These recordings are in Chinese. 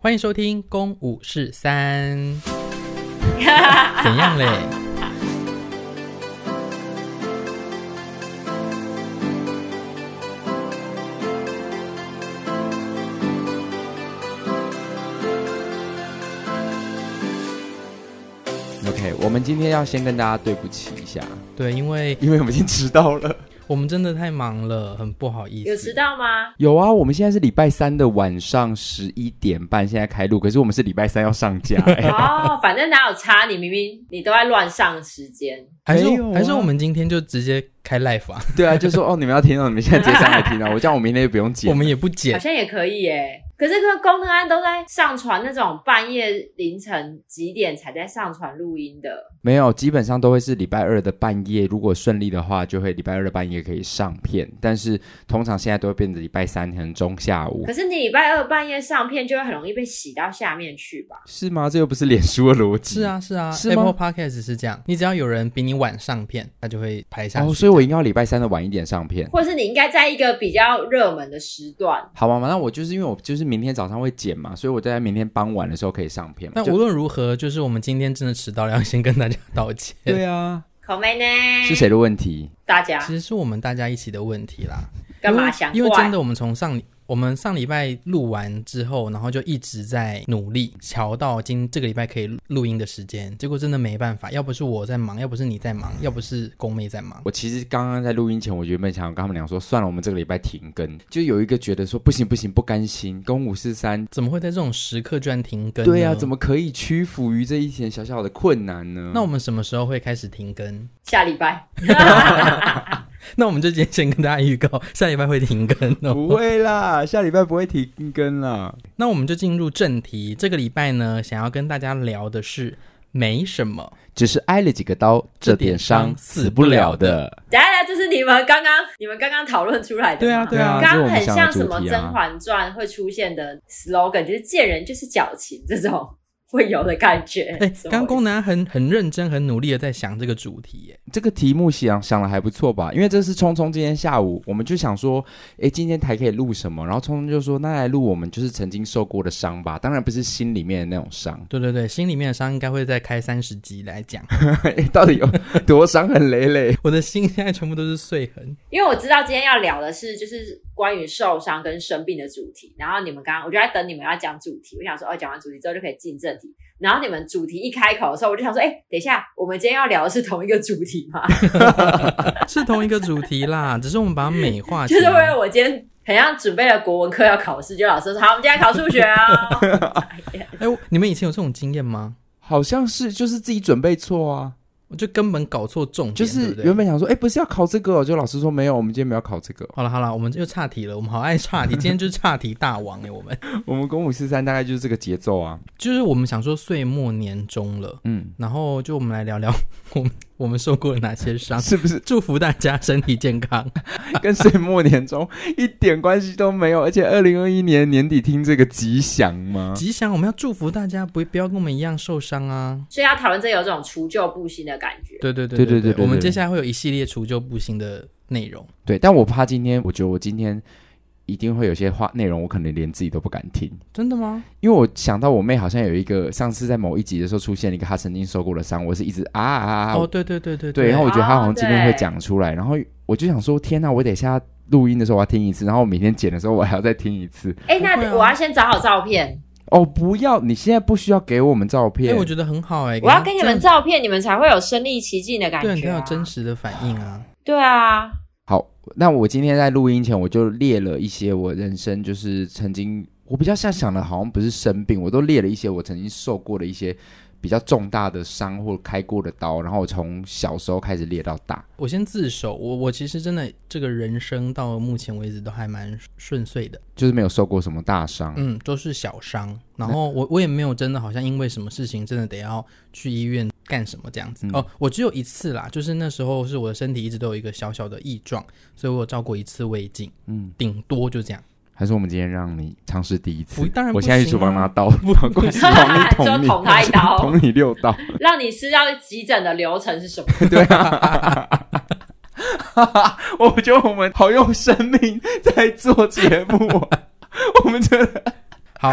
欢迎收听《公五是三》，怎样嘞？OK，我们今天要先跟大家对不起一下，对，因为因为我们已经迟到了。我们真的太忙了，很不好意思。有迟到吗？有啊，我们现在是礼拜三的晚上十一点半，现在开录，可是我们是礼拜三要上架。哦，反正哪有差？你明明你都在乱上时间，还是、啊、还是我们今天就直接开 live 啊？对啊，就说哦，你们要听到，你们现在直接上来听啊，我这样我明天就不用剪，我们也不剪，好像也可以耶。可是，个功能安都在上传那种半夜凌晨几点才在上传录音的，没有，基本上都会是礼拜二的半夜。如果顺利的话，就会礼拜二的半夜可以上片。但是通常现在都会变成礼拜三可能中下午。可是你礼拜二半夜上片，就会很容易被洗到下面去吧？是吗？这又不是脸书的逻辑。是啊，是啊是，Apple Podcast 是这样。你只要有人比你晚上片，他就会排下去。哦，所以我应该要礼拜三的晚一点上片，或者是你应该在一个比较热门的时段。好吧，那我就是因为我就是明天早上会剪。嘛，所以我在明天傍晚的时候可以上片。那无论如何，就是我们今天真的迟到了，要先跟大家道歉。对啊，口妹呢？是谁的问题？大家，其实是我们大家一起的问题啦。干嘛想？因为真的，我们从上。我们上礼拜录完之后，然后就一直在努力，瞧到今这个礼拜可以录音的时间。结果真的没办法，要不是我在忙，要不是你在忙，要不是宫妹在忙。我其实刚刚在录音前，我原本想跟他们俩说，算了，我们这个礼拜停更。就有一个觉得说不行不行，不甘心。公五四三怎么会在这种时刻居然停更？对啊，怎么可以屈服于这一点小小的困难呢？那我们什么时候会开始停更？下礼拜。那我们就今天先跟大家预告，下礼拜会停更哦。不会啦，下礼拜不会停更啦。那我们就进入正题，这个礼拜呢，想要跟大家聊的是没什么，只是挨了几个刀，这点伤死不了的。来来，这是你们刚刚你们刚刚讨论出来的。对啊对啊，刚刚很像什么《甄嬛传》会出现的 slogan，就是见人就是矫情这种。会有的感觉。哎、欸，刚刚宫南很很认真、很努力的在想这个主题。耶，这个题目想想的还不错吧？因为这是聪聪今天下午，我们就想说，哎，今天台可以录什么？然后聪聪就说，那来录我们就是曾经受过的伤吧。当然不是心里面的那种伤。对对对，心里面的伤应该会再开三十集来讲。到底有多伤痕累累？我的心现在全部都是碎痕。因为我知道今天要聊的是，就是。关于受伤跟生病的主题，然后你们刚刚我就在等你们要讲主题，我想说哦，讲完主题之后就可以进正题。然后你们主题一开口的时候，我就想说，哎，等一下，我们今天要聊的是同一个主题吗？是同一个主题啦，只是我们把它美化。就是因为我今天很像准备了国文课要考试，就老师说好，我们今天考数学啊。哎，你们以前有这种经验吗？好像是，就是自己准备错啊。我就根本搞错重点，就是原本想说，哎、欸，不是要考这个，就老师说没有，我们今天没有考这个。好了好了，我们又岔题了，我们好爱岔题，今天就是岔题大王哎，我们我们公五四三大概就是这个节奏啊，就是我们想说岁末年终了，嗯，然后就我们来聊聊我们。我们受过了哪些伤？是不是祝福大家身体健康？跟岁末年终一点关系都没有。而且二零二一年年底听这个吉祥吗？吉祥，我们要祝福大家不不要跟我们一样受伤啊！所以要讨论这有这种除旧布新的感觉。对对对对对对，对，我们接下来会有一系列除旧布新的内容。对，但我怕今天，我觉得我今天。一定会有些话内容，我可能连自己都不敢听。真的吗？因为我想到我妹好像有一个，上次在某一集的时候出现了一个她曾经受过的伤，我是一直啊啊啊！哦，对对对对对，然后我觉得她好像今天会讲出来，然后我就想说，天哪！我等一下录音的时候我要听一次，然后我每天剪的时候我还要再听一次。哎，那我要先找好照片。哦，不要！你现在不需要给我们照片。哎，我觉得很好哎。我要给你们照片，你们才会有身临其境的感觉，对，才有真实的反应啊。对啊。好，那我今天在录音前，我就列了一些我人生就是曾经，我比较像想的，好像不是生病，我都列了一些我曾经受过的一些比较重大的伤或开过的刀，然后我从小时候开始列到大。我先自首，我我其实真的这个人生到目前为止都还蛮顺遂的，就是没有受过什么大伤，嗯，都是小伤。然后我我也没有真的好像因为什么事情真的得要去医院。干什么这样子？嗯、哦，我只有一次啦，就是那时候是我的身体一直都有一个小小的异状，所以我有照过一次胃镜，嗯，顶多就这样。还是我们今天让你尝试第一次？当然、啊，我现在去厨房拿刀，不捅你，捅 捅他一刀，捅你六刀，让你知道急诊的流程是什么？对啊，我觉得我们好用生命在做节目，我们觉得好。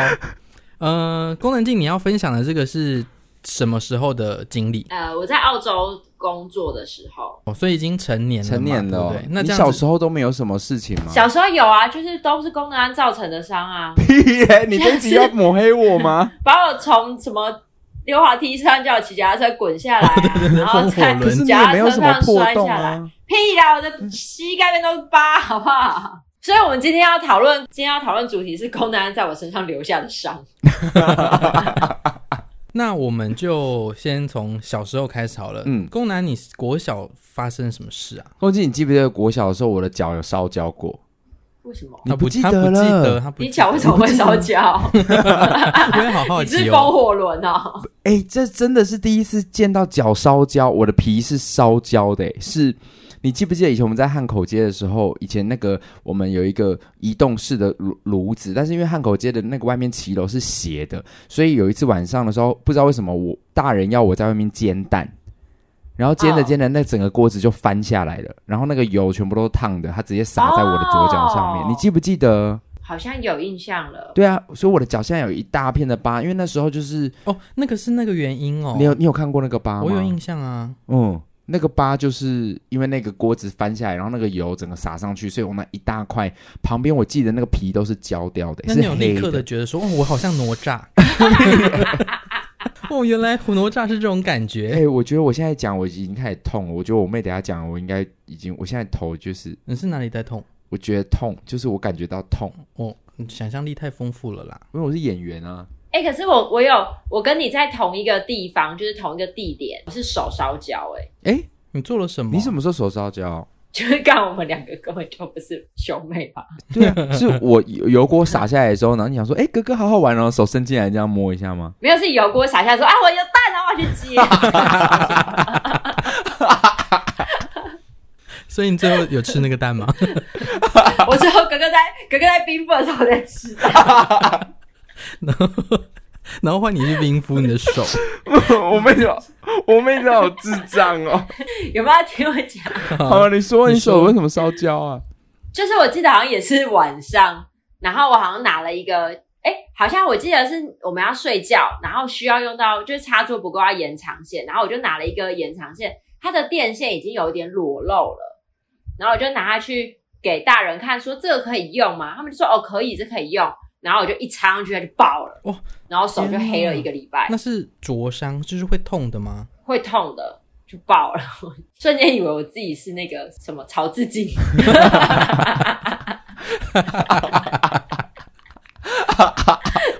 呃，功能镜，你要分享的这个是什么时候的经历？呃，我在澳洲工作的时候，哦，所以已经成年了，成年了，对，对。那你小时候都没有什么事情吗？小时候有啊，就是都是功能安造成的伤啊。屁耶！你这一集要抹黑我吗？把我从什么溜滑梯上叫我骑脚踏车滚下来、啊，然后在脚踏车上摔下来。屁啦！我的膝盖边都是疤，好不好？所以，我们今天要讨论，今天要讨论主题是功能胺在我身上留下的伤。那我们就先从小时候开始好了。嗯，宫南，你国小发生什么事啊？公鸡，你记不记得国小的时候，我的脚有烧焦过？为什么？他不记得了？你脚为什么会烧焦？我也好好奇哦。你是风火轮哦？哎、欸，这真的是第一次见到脚烧焦，我的皮是烧焦的，是。你记不记得以前我们在汉口街的时候，以前那个我们有一个移动式的炉炉子，但是因为汉口街的那个外面骑楼是斜的，所以有一次晚上的时候，不知道为什么我大人要我在外面煎蛋，然后煎着煎着，那整个锅子就翻下来了，然后那个油全部都烫的，它直接洒在我的左脚上面。你记不记得？好像有印象了。对啊，所以我的脚现在有一大片的疤，因为那时候就是哦，那个是那个原因哦。你有你有看过那个疤吗？我有印象啊。嗯。那个疤就是因为那个锅子翻下来，然后那个油整个洒上去，所以我那一大块旁边，我记得那个皮都是焦掉的。那你有立刻的觉得说，哦，我好像哪吒。哦，原来哪吒是这种感觉。哎、欸，我觉得我现在讲我已经开始痛了。我觉得我妹等下讲，我应该已经，我现在头就是。你是哪里在痛？我觉得痛，就是我感觉到痛。哦，你想象力太丰富了啦，因为我是演员啊。哎、欸，可是我我有我跟你在同一个地方，就是同一个地点，我是手烧焦哎。哎、欸，你做了什么？你什么时候手烧焦？就是刚我们两个根本就不是兄妹吧？对啊，是我油锅洒下来的时候，然后你想说，哎、欸，哥哥好好玩，然后手伸进来这样摸一下吗？没有，是油锅洒下来说，啊，我有蛋啊，我要去接。所以你最后有吃那个蛋吗？我最后哥哥在哥哥在冰敷的时候在吃。然后，然后换你去冰敷你的手。我妹子，我妹子好智障哦！有没有要听我讲？好了，你说你手为什么烧焦啊？就是我记得好像也是晚上，然后我好像拿了一个，哎，好像我记得是我们要睡觉，然后需要用到，就是插座不够要延长线，然后我就拿了一个延长线，它的电线已经有一点裸露了，然后我就拿它去给大人看，说这个可以用吗？他们就说哦，可以，这可以用。然后我就一插上去，它就爆了。哇！然后手就黑了一个礼拜。那是灼伤，就是会痛的吗？会痛的，就爆了。瞬间以为我自己是那个什么曹志金。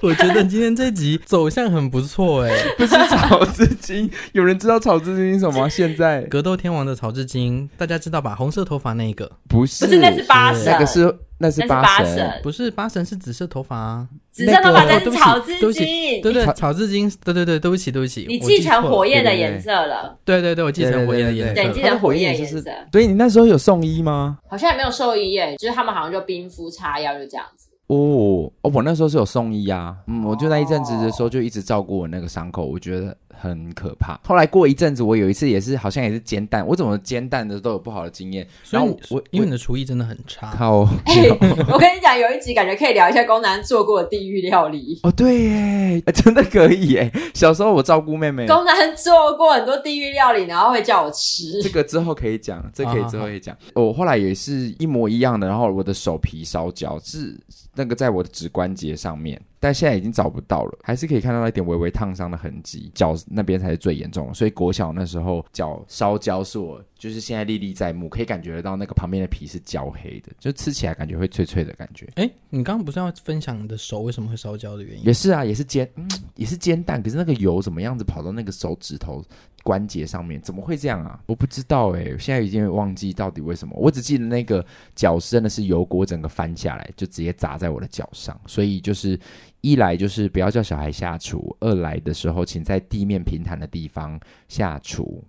我觉得今天这集走向很不错哎，不是草字经，有人知道草字经是什么？现在格斗天王的草字经，大家知道吧？红色头发那个不是，不是，那是八神，那个是那是八神，不是八神是紫色头发啊，紫色头发那是草字经，对对，草字经，对对对，对不起对不起，你继承火焰的颜色了，对对对，我继承火焰的颜色，对，继承火焰颜色，所以你那时候有送医吗？好像也没有送医耶，就是他们好像就冰敷擦药就这样子。哦哦，我那时候是有送医啊，嗯，我就那一阵子的时候就一直照顾我那个伤口，我觉得很可怕。后来过一阵子，我有一次也是好像也是煎蛋，我怎么煎蛋的都有不好的经验。然后我因为你的厨艺真的很差。靠！欸、我跟你讲，有一集感觉可以聊一下宫南做过的地狱料理。哦，对耶，真的可以耶。小时候我照顾妹妹，宫南做过很多地狱料理，然后会叫我吃。这个之后可以讲，这个、可以之后可以讲。我后来也是一模一样的，然后我的手皮烧焦是。那个在我的指关节上面，但现在已经找不到了，还是可以看到一点微微烫伤的痕迹，脚那边才是最严重的。所以国小那时候脚烧焦是我，就是现在历历在目，可以感觉得到那个旁边的皮是焦黑的，就吃起来感觉会脆脆的感觉。哎，你刚刚不是要分享你的手为什么会烧焦的原因？也是啊，也是煎，嗯，也是煎蛋，可是那个油怎么样子跑到那个手指头？关节上面怎么会这样啊？我不知道哎、欸，现在已经忘记到底为什么。我只记得那个脚是真的是油锅整个翻下来，就直接砸在我的脚上。所以就是一来就是不要叫小孩下厨，二来的时候请在地面平坦的地方下厨。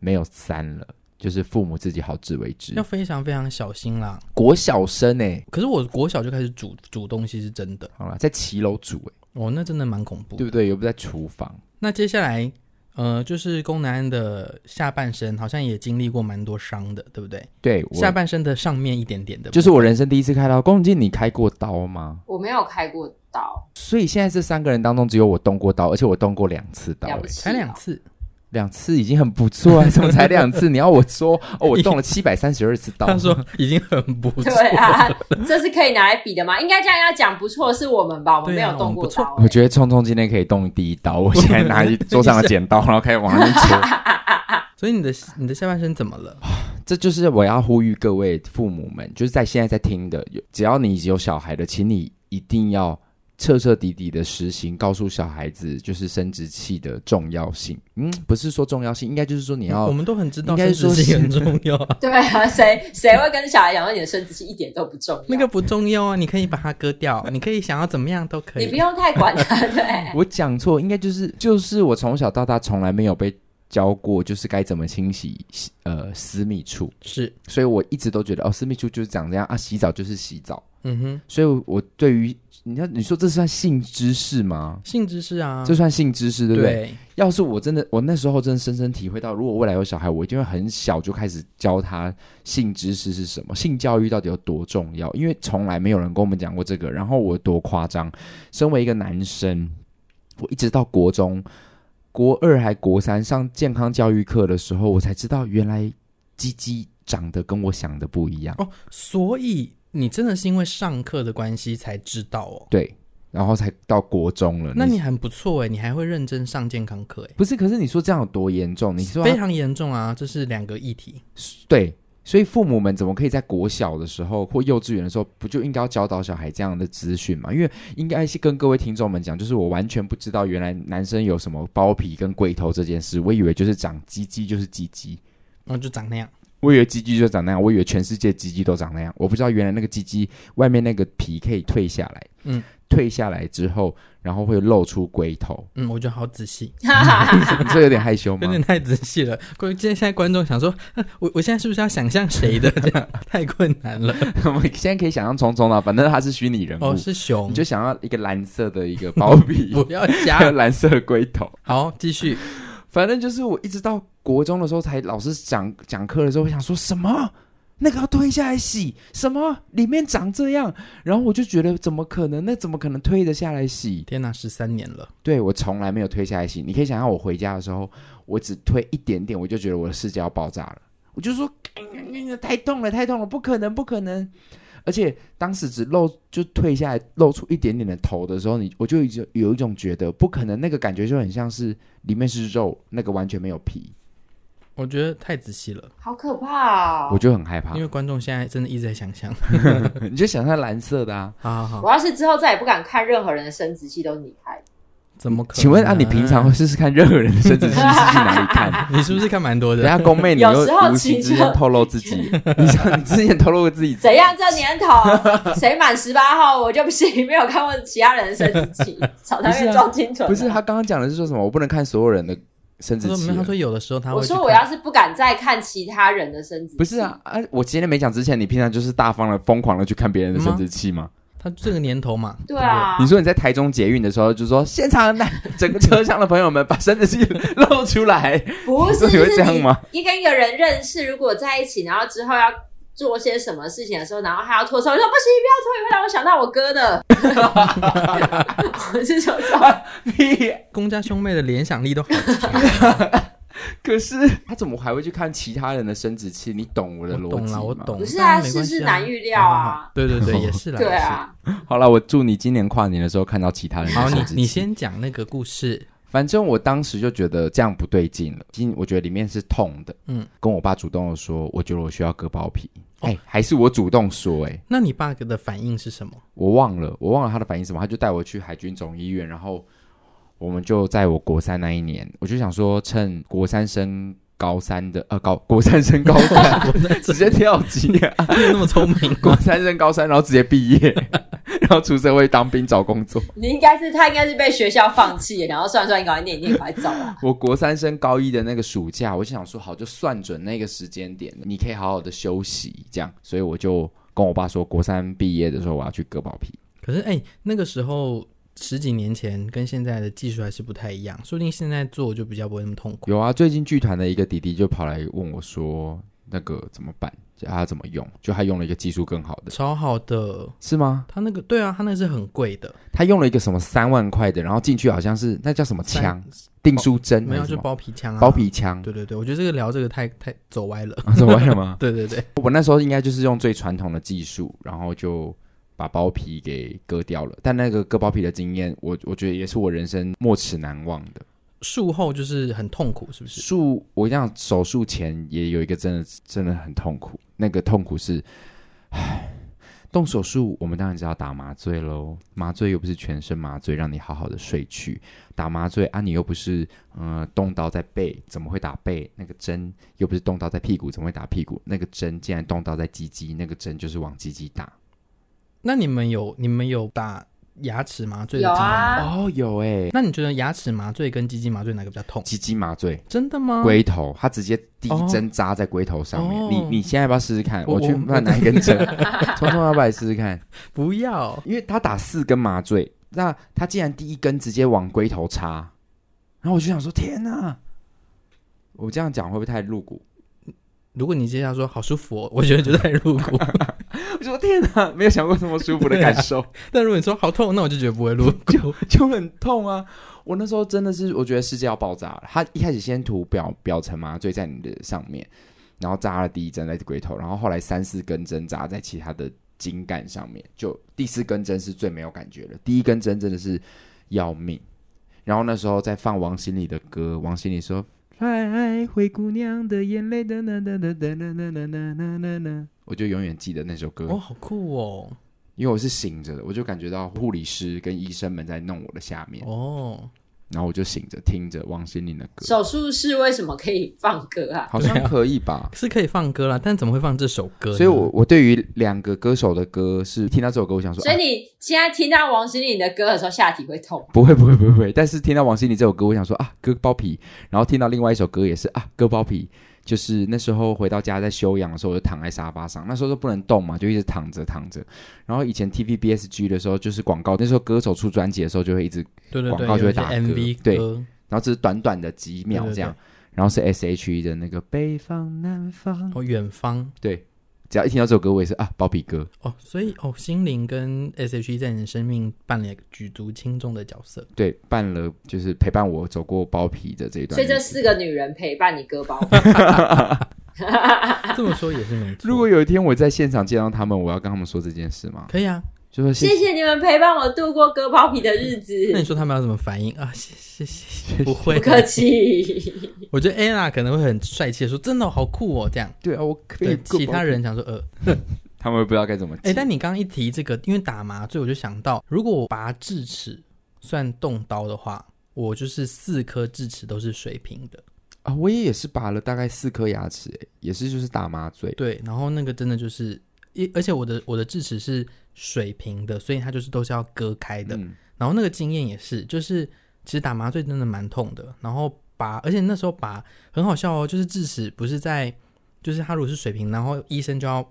没有三了，就是父母自己好自为之，要非常非常小心啦。国小生哎、欸，可是我国小就开始煮煮东西是真的。好了，在骑楼煮哎、欸，哦，那真的蛮恐怖，对不对？又不在厨房。那接下来。呃，就是宫南安的下半身好像也经历过蛮多伤的，对不对？对，下半身的上面一点点的，就是我人生第一次开刀。功能镜，你开过刀吗？我没有开过刀。所以现在这三个人当中，只有我动过刀，而且我动过两次刀，了不起哦才两次，两次已经很不错啊！怎么才两次？你要我说，哦，我动了七百三十二次刀。他说已经很不错。对啊，这是可以拿来比的吗？应该这样要讲不错是我们吧？我们没有动过刀、欸。我觉得聪聪今天可以动第一刀，我现在拿桌上的剪刀，然后开始往那边戳。所以你的你的下半身怎么了？这就是我要呼吁各位父母们，就是在现在在听的，只要你有小孩的，请你一定要彻彻底底的实行，告诉小孩子就是生殖器的重要性。嗯，不是说重要性，应该就是说你要，我们都很知道，应该说生殖器很重要啊。对啊，谁谁会跟小孩讲说你的生殖器一点都不重要？那个不重要啊，你可以把它割掉，你可以想要怎么样都可以，你不用太管它。对，我讲错，应该就是就是我从小到大从来没有被。教过就是该怎么清洗呃私密处是，所以我一直都觉得哦，私密处就是长这样啊，洗澡就是洗澡，嗯哼，所以我对于你要你说这算性知识吗？性知识啊，这算性知识对不对？对。要是我真的我那时候真的深深体会到，如果未来有小孩，我一定会很小就开始教他性知识是什么，性教育到底有多重要？因为从来没有人跟我们讲过这个。然后我多夸张，身为一个男生，我一直到国中。国二还国三上健康教育课的时候，我才知道原来鸡鸡长得跟我想的不一样哦。所以你真的是因为上课的关系才知道哦？对，然后才到国中了。那你很不错哎，你还会认真上健康课哎？不是，可是你说这样有多严重？你说非常严重啊，这是两个议题。对。所以父母们怎么可以在国小的时候或幼稚园的时候，不就应该要教导小孩这样的资讯吗？因为应该是跟各位听众们讲，就是我完全不知道原来男生有什么包皮跟龟头这件事，我以为就是长鸡鸡就是鸡鸡，然后就长那样。我以为鸡鸡就长那样，我以为全世界鸡鸡都长那样，我不知道原来那个鸡鸡外面那个皮可以退下来。嗯。退下来之后，然后会露出龟头。嗯，我觉得好仔细，你 这有点害羞吗？有点太仔细了。关键现在观众想说，我我现在是不是要想象谁的？这 样太困难了。我们现在可以想象聪聪了，反正他是虚拟人物，哦，是熊，你就想要一个蓝色的一个包皮，不要加蓝色的龟头。好，继续。反正就是我一直到国中的时候，才老师讲讲课的时候，我想说什么？那个要推下来洗什么？里面长这样，然后我就觉得怎么可能？那怎么可能推得下来洗？天哪，十三年了！对，我从来没有推下来洗。你可以想象我回家的时候，我只推一点点，我就觉得我的世界要爆炸了。我就说，太痛了，太痛了，不可能，不可能！而且当时只露就退下来，露出一点点的头的时候，你我就已经有一种觉得不可能，那个感觉就很像是里面是肉，那个完全没有皮。我觉得太仔细了，好可怕哦！我就很害怕，因为观众现在真的一直在想象，你就想象蓝色的啊！好好好，我要是之后再也不敢看任何人的生殖器，都是你拍的，怎么可能？请问啊，你平常会试试看任何人的生殖器是去哪里看？你是不是看蛮多的？人家宫妹，你又无形之间透露自己，你你之前透露过自己怎样？这年头谁满十八号我就不信没有看过其他人的生殖器，草台面装清纯。不是他刚刚讲的是说什么？我不能看所有人的。生殖器，他说有的时候他会。我说我要是不敢再看其他人的生殖器，不是啊啊！我今天没讲之前，你平常就是大方的、疯狂的去看别人的生殖器吗？他这个年头嘛，对啊。你说你在台中捷运的时候，就说现场那 整个车厢的朋友们把生殖器露出来，不是 你会这样吗？一跟一个人认识，如果在一起，然后之后要。做些什么事情的时候，然后还要脱手，我说不行，不要脱，会让我想到我哥的。我是说说，你公家兄妹的联想力都好强。可是他怎么还会去看其他人的生殖器？你懂我的逻辑吗？我懂了，我懂。不是啊，世事难预料啊。对对对，也是啦。对啊。好了，我祝你今年跨年的时候看到其他人的生殖器。好，你你先讲那个故事。反正我当时就觉得这样不对劲了，今我觉得里面是痛的。嗯，跟我爸主动的说，我觉得我需要割包皮。哎、哦欸，还是我主动说、欸？哎，那你爸的反应是什么？我忘了，我忘了他的反应是什么。他就带我去海军总医院，然后我们就在我国三那一年，我就想说，趁国三升高三的，呃，高国三升高三，直接跳级啊，那么聪明，国三升高三，然后直接毕业。然后出社会当兵找工作，你应该是他应该是被学校放弃，然后算算你赶快念一念快走啊。我国三升高一的那个暑假，我就想说好，就算准那个时间点，你可以好好的休息，这样，所以我就跟我爸说，国三毕业的时候我要去割包皮。可是哎，那个时候十几年前跟现在的技术还是不太一样，说不定现在做就比较不会那么痛苦。有啊，最近剧团的一个弟弟就跑来问我说。那个怎么办？叫他怎么用？就他用了一个技术更好的，超好的，是吗？他那个对啊，他那个是很贵的，他用了一个什么三万块的，然后进去好像是那叫什么枪？定书针？没有，就包皮枪啊，包皮枪。对对对，我觉得这个聊这个太太走歪了，走歪了吗？对对对，我那时候应该就是用最传统的技术，然后就把包皮给割掉了。但那个割包皮的经验，我我觉得也是我人生没齿难忘的。术后就是很痛苦，是不是？术我讲手术前也有一个真的真的很痛苦，那个痛苦是，唉，动手术我们当然知道打麻醉喽，麻醉又不是全身麻醉，让你好好的睡去，打麻醉啊，你又不是嗯、呃、动刀在背，怎么会打背？那个针又不是动刀在屁股，怎么会打屁股？那个针竟然动刀在鸡鸡，那个针就是往鸡鸡打。那你们有你们有打？牙齿麻醉的有啊，哦有哎，那你觉得牙齿麻醉跟鸡鸡麻醉哪个比较痛？鸡鸡麻醉，真的吗？龟头，他直接第一针扎在龟头上面。哦、你你现在要不要试试看？我，我去帮拿一根针，聪聪要不要来试试看？不要，因为他打四根麻醉，那他竟然第一根直接往龟头插，然后我就想说天哪，我这样讲会不会太露骨？如果你接下来说好舒服哦，我觉得就太露骨。我说天哪，没有想过这么舒服的感受。啊、但如果你说好痛，那我就觉得不会露骨，就就很痛啊！我那时候真的是，我觉得世界要爆炸了。他一开始先涂表表层麻醉在你的上面，然后扎了第一针在龟头，然后后来三四根针扎在其他的筋干上面，就第四根针是最没有感觉的。第一根针真的是要命。然后那时候在放王心凌的歌，王心凌说。哎，灰姑娘的眼泪，哒哒哒哒哒哒哒哒哒哒哒，我就永远记得那首歌。哦，好酷哦！因为我是醒着的，我就感觉到护理师跟医生们在弄我的下面。哦。然后我就醒着听着王心凌的歌。手术室为什么可以放歌啊？好像可以吧？是可以放歌啦，但怎么会放这首歌？所以我我对于两个歌手的歌是听到这首歌，我想说。所以你现在听到王心凌的歌的时候，下体会痛？不会不会不会不会。但是听到王心凌这首歌，我想说啊，割包皮。然后听到另外一首歌也是啊，割包皮。就是那时候回到家在休养的时候，我就躺在沙发上。那时候都不能动嘛，就一直躺着躺着。然后以前 TVBSG 的时候，就是广告，那时候歌手出专辑的时候，就会一直广告就会打歌，MV 对。然后只是短短的几秒这样，对对对，然后是 S.H.E 的那个北方南方哦，远方，对，只要一听到这首歌，我也是啊，包皮哥哦，所以哦，心灵跟 S.H.E 在你的生命扮演举足轻重的角色，对，扮了就是陪伴我走过包皮的这一段，所以这四个女人陪伴你割包皮，这么说也是没错。如果有一天我在现场见到他们，我要跟他们说这件事吗？可以啊。就说谢谢，谢谢你们陪伴我度过割包皮的日子。那你说他们要怎么反应啊？谢谢谢谢，不会，不客气。我觉得 Anna 可能会很帅气的说：“真的好酷哦！”这样对啊，我可以。其他人想说：“呃，他们不知道该怎么。”哎，但你刚刚一提这个，因为打麻醉，我就想到，如果我拔智齿算动刀的话，我就是四颗智齿都是水平的啊。我也也是拔了大概四颗牙齿，哎，也是就是打麻醉。对，然后那个真的就是一。而且我的我的智齿是水平的，所以它就是都是要割开的。嗯、然后那个经验也是，就是其实打麻醉真的蛮痛的。然后拔，而且那时候拔很好笑哦，就是智齿不是在，就是它如果是水平，然后医生就要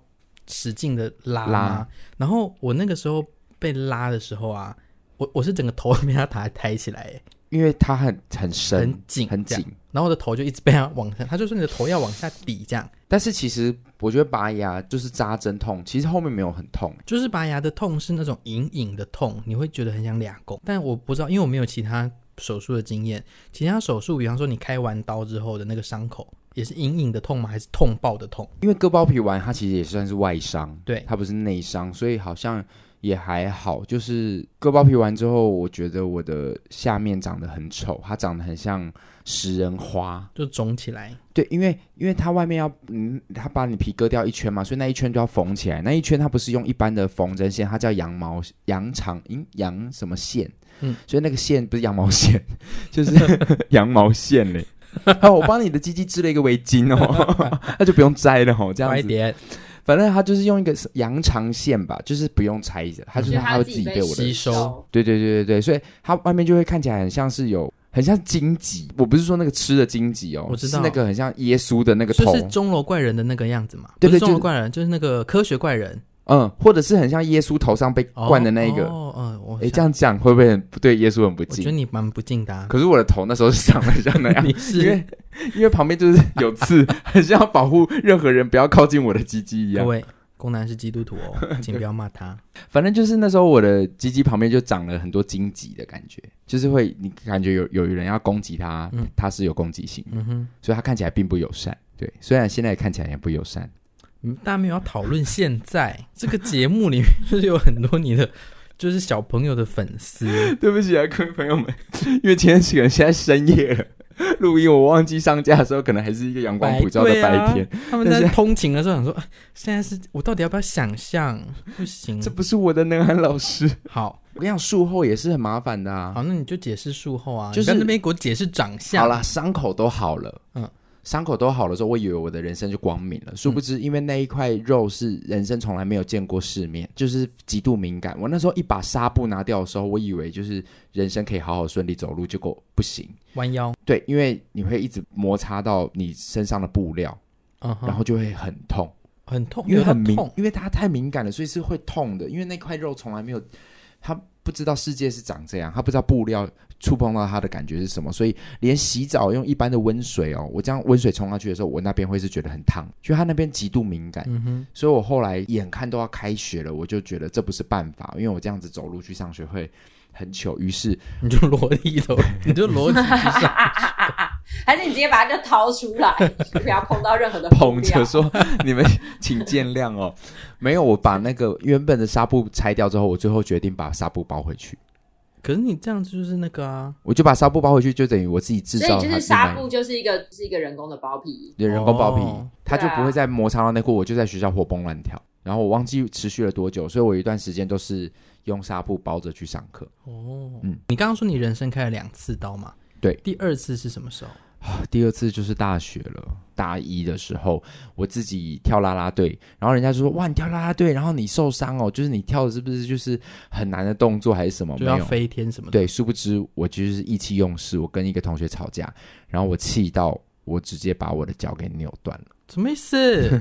使劲的拉。拉。然后我那个时候被拉的时候啊，我我是整个头被他抬抬起来，因为它很很深很紧很紧，然后我的头就一直被他往上，他就说你的头要往下抵这样。但是其实我觉得拔牙就是扎针痛，其实后面没有很痛，就是拔牙的痛是那种隐隐的痛，你会觉得很想俩攻。但我不知道，因为我没有其他手术的经验，其他手术，比方说你开完刀之后的那个伤口，也是隐隐的痛吗？还是痛爆的痛？因为割包皮完，它其实也算是外伤，对，它不是内伤，所以好像。也还好，就是割包皮完之后，我觉得我的下面长得很丑，它长得很像食人花，就肿起来。对，因为因为它外面要嗯，它把你皮割掉一圈嘛，所以那一圈就要缝起来。那一圈它不是用一般的缝针线，它叫羊毛羊肠，嗯，羊什么线？嗯，所以那个线不是羊毛线，就是 羊毛线嘞。好，我帮你的鸡鸡织了一个围巾哦，那就不用摘了哦，这样子。点反正他就是用一个羊肠线吧，就是不用拆的，他就是他会自己被我的吸收。对对对对对，所以它外面就会看起来很像是有，很像荆棘。我不是说那个吃的荆棘哦，我知道是那个很像耶稣的那个头，就是钟楼怪人的那个样子嘛。对对，钟楼怪人就是那个科学怪人。嗯，或者是很像耶稣头上被灌的那一个。哦，嗯，我哎，这样讲会不会很不对耶稣很不敬？我觉得你蛮不敬的、啊。可是我的头那时候是长得像那样，因为因为旁边就是有刺，很像要保护任何人不要靠近我的鸡鸡一样。各位，公男是基督徒哦，请不要骂他。反正就是那时候我的鸡鸡旁边就长了很多荆棘的感觉，就是会你感觉有有人要攻击他，嗯、他是有攻击性，嗯哼，所以他看起来并不友善。对，虽然现在看起来也不友善。嗯，大家没有要讨论现在这个节目里面就是有很多你的 就是小朋友的粉丝。对不起啊，各位朋友们，因为今天可能现在深夜了，录音我忘记上架的时候，可能还是一个阳光普照的白天。啊、他们在通勤的时候想说，现在是我到底要不要想象？不行，这不是我的能涵老师。好，我跟你讲，术后也是很麻烦的啊。好，那你就解释术后啊，就是在那边给我解释长相。好了，伤口都好了，嗯。伤口都好了之后，我以为我的人生就光明了。殊不知，因为那一块肉是人生从来没有见过世面，就是极度敏感。我那时候一把纱布拿掉的时候，我以为就是人生可以好好顺利走路，结果不行，弯腰。对，因为你会一直摩擦到你身上的布料，嗯，然后就会很痛，很痛，因为很敏，因为它太敏感了，所以是会痛的。因为那块肉从来没有，它不知道世界是长这样，他不知道布料。触碰到他的感觉是什么？所以连洗澡用一般的温水哦，我这样温水冲下去的时候，我那边会是觉得很烫，就他那边极度敏感。嗯，所以我后来眼看都要开学了，我就觉得这不是办法，因为我这样子走路去上学会很糗。于是你就裸体走，你就裸体去上，还是你直接把它就掏出来，不要碰到任何的捧着说：“你们 请见谅哦。”没有，我把那个原本的纱布拆掉之后，我最后决定把纱布包回去。可是你这样子就是那个啊，我就把纱布包回去，就等于我自己制造。所以就是纱布就是一个是一个人工的包皮，对，人工包皮，哦、它就不会再摩擦到内裤。我就在学校活蹦乱跳，然后我忘记持续了多久，所以我一段时间都是用纱布包着去上课。哦，嗯，你刚刚说你人生开了两次刀嘛？对，第二次是什么时候？第二次就是大学了，大一的时候，我自己跳啦啦队，然后人家就说：“哇，你跳啦啦队，然后你受伤哦，就是你跳的是不是就是很难的动作还是什么？就要飞天什么的？”对，殊不知我就是意气用事，我跟一个同学吵架，然后我气到我直接把我的脚给扭断了。什么意思？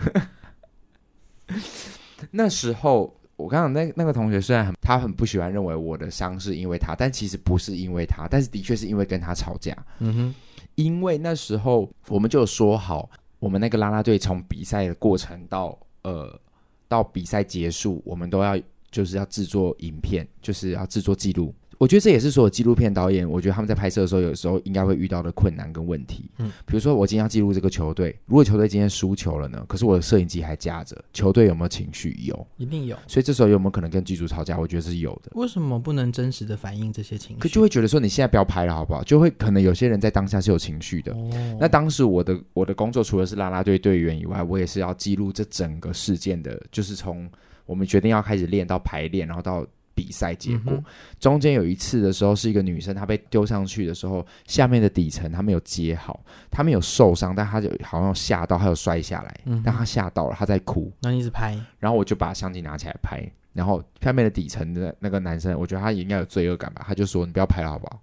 那时候我刚刚那那个同学虽然很他很不喜欢认为我的伤是因为他，但其实不是因为他，但是的确是因为跟他吵架。嗯哼。因为那时候我们就说好，我们那个啦啦队从比赛的过程到呃到比赛结束，我们都要就是要制作影片，就是要制作记录。我觉得这也是所有纪录片导演，我觉得他们在拍摄的时候，有时候应该会遇到的困难跟问题。嗯，比如说我今天要记录这个球队，如果球队今天输球了呢？可是我的摄影机还架着，球队有没有情绪？有，一定有。所以这时候有没有可能跟剧组吵架？我觉得是有的。为什么不能真实的反映这些情绪？可就会觉得说你现在不要拍了，好不好？就会可能有些人在当下是有情绪的。哦。那当时我的我的工作除了是啦啦队队员以外，我也是要记录这整个事件的，就是从我们决定要开始练到排练，然后到。比赛结果、嗯、中间有一次的时候，是一个女生，她被丢上去的时候，下面的底层她没有接好，她没有受伤，但她就好像吓到，她有摔下来，嗯、但她吓到了，她在哭。那你一直拍，然后我就把相机拿起来拍，然后下面的底层的那个男生，我觉得他应该有罪恶感吧，他就说：“你不要拍了，好不好？”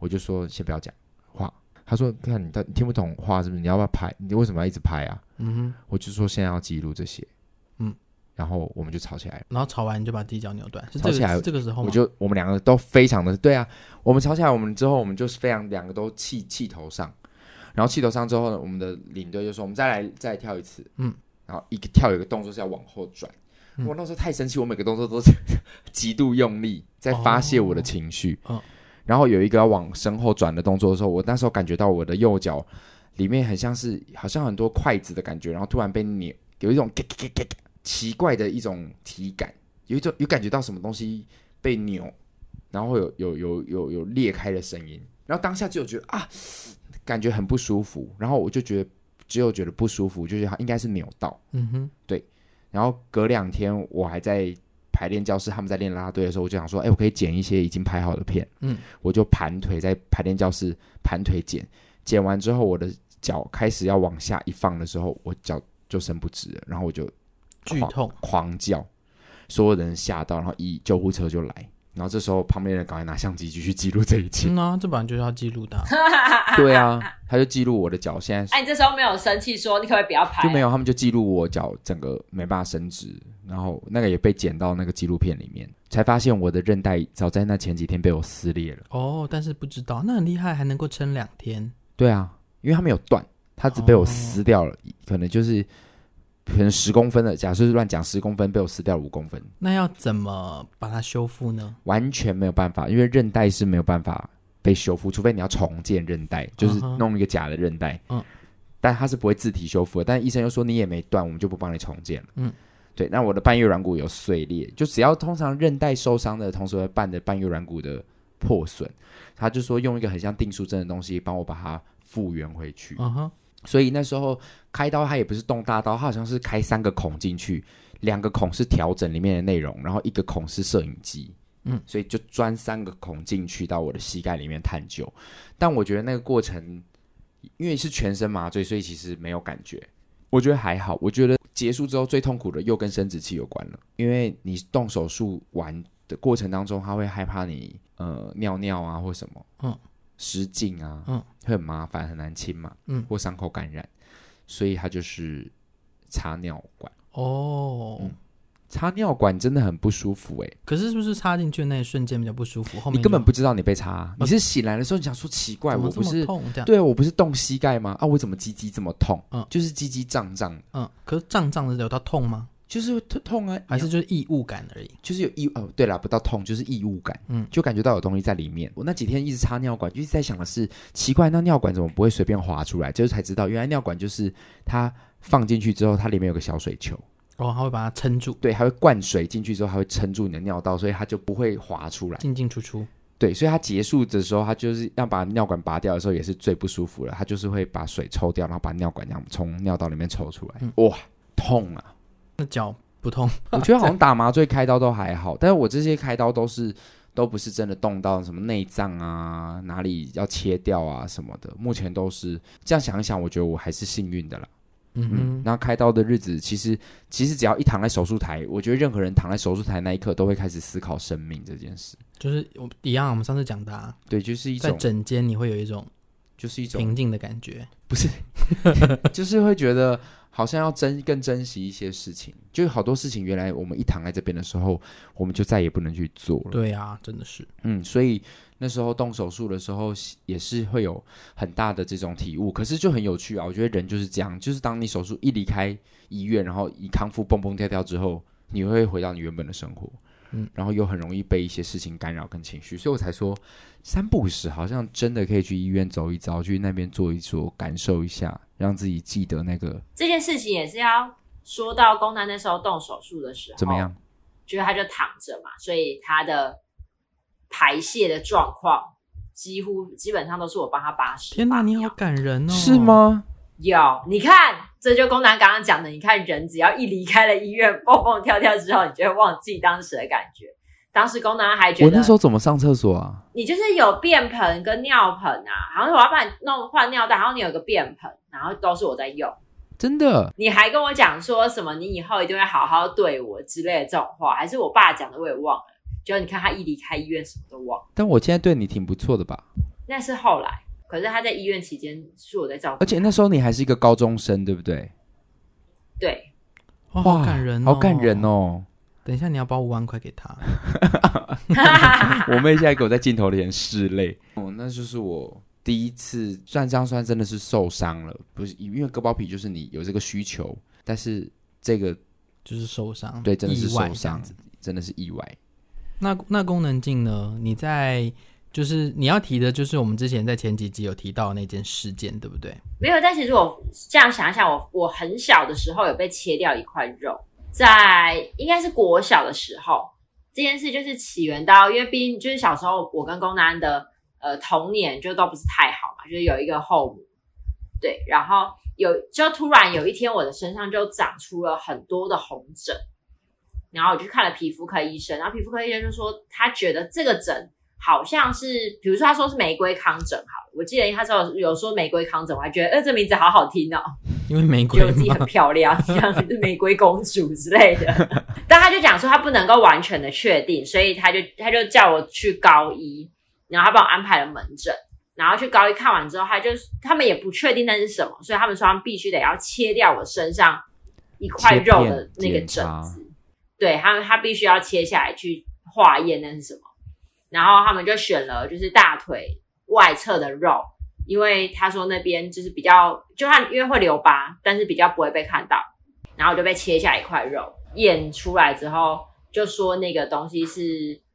我就说：“先不要讲话。”他说：“看你，他听不懂话是不是？你要不要拍？你为什么要一直拍啊？”嗯哼，我就说：“现在要记录这些。”然后我们就吵起来了，然后吵完你就把自己脚扭断。吵起来这个时候，我就我们两个都非常的对啊。我们吵起来，我们之后我们就是非常两个都气气头上。然后气头上之后呢，我们的领队就说：“我们再来再来跳一次。”嗯，然后一个跳有一个动作是要往后转。嗯、我那时候太生气，我每个动作都是极度用力在发泄我的情绪。嗯、哦，然后有一个要往身后转的动作的时候，我那时候感觉到我的右脚里面很像是好像很多筷子的感觉，然后突然被扭，有一种嘎嘎嘎嘎奇怪的一种体感，有一种有感觉到什么东西被扭，然后会有有有有有裂开的声音，然后当下就觉得啊，感觉很不舒服，然后我就觉得只有觉得不舒服，就觉得应该是扭到，嗯哼，对。然后隔两天我还在排练教室，他们在练啦啦队的时候，我就想说，哎，我可以剪一些已经拍好的片，嗯，我就盘腿在排练教室盘腿剪，剪完之后我的脚开始要往下一放的时候，我脚就伸不直了，然后我就。剧痛狂叫，所有人吓到，然后一救护车就来，然后这时候旁边人赶快拿相机继续记录这一切。嗯啊，这本来就是要记录的。对啊，他就记录我的脚现在。哎，你这时候没有生气说你可不可以不要拍？就没有，他们就记录我脚整个没办法伸直，然后那个也被剪到那个纪录片里面，才发现我的韧带早在那前几天被我撕裂了。哦，但是不知道，那很厉害，还能够撑两天。对啊，因为它没有断，它只被我撕掉了，哦、可能就是可能十公分的，假设是乱讲十公分，被我撕掉五公分。那要怎么把它修复呢？完全没有办法，因为韧带是没有办法被修复，除非你要重建韧带，就是弄一个假的韧带。嗯。但它是不会自体修复的，但医生又说你也没断，我们就不帮你重建了。嗯，对。那我的半月软骨有碎裂，就只要通常韧带受伤的同时会伴着半月软骨的破损，他就说用一个很像订书针的东西帮我把它复原回去。嗯哼。所以那时候开刀，他也不是动大刀，它好像是开三个孔进去，两个孔是调整里面的内容，然后一个孔是摄影机。嗯，所以就钻三个孔进去到我的膝盖里面探究。但我觉得那个过程。因为是全身麻醉，所以其实没有感觉。我觉得还好。我觉得结束之后最痛苦的又跟生殖器有关了，因为你动手术完的过程当中，他会害怕你呃尿尿啊或什么，嗯，失禁啊，嗯，会很麻烦，很难清嘛，嗯，或伤口感染，所以他就是插尿管。哦。嗯插尿管真的很不舒服哎、欸，可是是不是插进去的那一瞬间比较不舒服？后面你根本不知道你被插，啊、你是醒来的时候你想说奇怪，我不是痛这样对，我不是动膝盖吗？啊，我怎么鸡鸡这么痛？嗯，就是鸡鸡胀胀。嗯，可是胀胀的有到痛吗？就是痛痛啊，还是就是异物感而已？就是有异哦，对啦，不到痛就是异物感，嗯，就感觉到有东西在里面。我那几天一直插尿管，就一直在想的是奇怪，那尿管怎么不会随便滑出来？就是才知道原来尿管就是它放进去之后，它里面有个小水球。哦，它会把它撑住，对，它会灌水进去之后，它会撑住你的尿道，所以它就不会滑出来，进进出出。对，所以它结束的时候，它就是要把尿管拔掉的时候，也是最不舒服了。它就是会把水抽掉，然后把尿管这样从尿道里面抽出来。嗯、哇，痛啊！那脚不痛？我觉得好像打麻醉开刀都还好，但是我这些开刀都是都不是真的动到什么内脏啊，哪里要切掉啊什么的。目前都是这样想一想，我觉得我还是幸运的啦。嗯嗯，然后开刀的日子，其实其实只要一躺在手术台，我觉得任何人躺在手术台那一刻，都会开始思考生命这件事。就是我一样，我们上次讲的，啊，对，就是一种在诊间你会有一种，就是一种平静的感觉，不是，就是会觉得好像要珍更珍惜一些事情，就好多事情，原来我们一躺在这边的时候，我们就再也不能去做了。对啊，真的是，嗯，所以。那时候动手术的时候，也是会有很大的这种体悟，可是就很有趣啊！我觉得人就是这样，就是当你手术一离开医院，然后一康复蹦蹦跳跳之后，你会回到你原本的生活，嗯，然后又很容易被一些事情干扰跟情绪，所以我才说三不五时好像真的可以去医院走一遭，去那边坐一坐，感受一下，让自己记得那个这件事情也是要说到公男那时候动手术的时候怎么样？就是他就躺着嘛，所以他的。排泄的状况几乎基本上都是我帮他把屎。天哪，你好感人哦！是吗？有，你看，这就公男刚刚讲的。你看，人只要一离开了医院，蹦蹦跳跳之后，你就会忘记当时的感觉。当时公男还觉得，我那时候怎么上厕所啊？你就是有便盆跟尿盆啊，好像我要把你弄换尿袋，然后你有个便盆，然后都是我在用。真的？你还跟我讲说什么？你以后一定会好好对我之类的这种话，还是我爸讲的？我也忘了。就你看他一离开医院，什么都忘。但我现在对你挺不错的吧？那是后来，可是他在医院期间是我在照顾。而且那时候你还是一个高中生，对不对？对。哇，好感人哦，好感人哦！等一下你要包五万块给他。我妹现在给我在镜头里面拭泪。哦，那就是我第一次算这样算真的是受伤了，不是因为割包皮，就是你有这个需求，但是这个就是受伤，对，真的是受伤，真的是意外。那那功能镜呢？你在就是你要提的，就是我们之前在前几集有提到那件事件，对不对？没有，但其实我这样想一想，我我很小的时候有被切掉一块肉，在应该是国小的时候，这件事就是起源到，因为毕竟就是小时候我跟功能的呃童年就都不是太好嘛，就是有一个后母，对，然后有就突然有一天我的身上就长出了很多的红疹。然后我去看了皮肤科医生，然后皮肤科医生就说他觉得这个疹好像是，比如说他说是玫瑰糠疹，好，我记得他说有说玫瑰糠疹，我还觉得，呃，这名字好好听哦，因为玫瑰，觉得自己很漂亮，像是玫瑰公主之类的。但他就讲说他不能够完全的确定，所以他就他就叫我去高一，然后他帮我安排了门诊，然后去高一看完之后，他就他们也不确定那是什么，所以他们说他们必须得要切掉我身上一块肉的那个疹子。对他们，他必须要切下来去化验那是什么，然后他们就选了就是大腿外侧的肉，因为他说那边就是比较，就算因为会留疤，但是比较不会被看到，然后就被切下一块肉，验出来之后就说那个东西是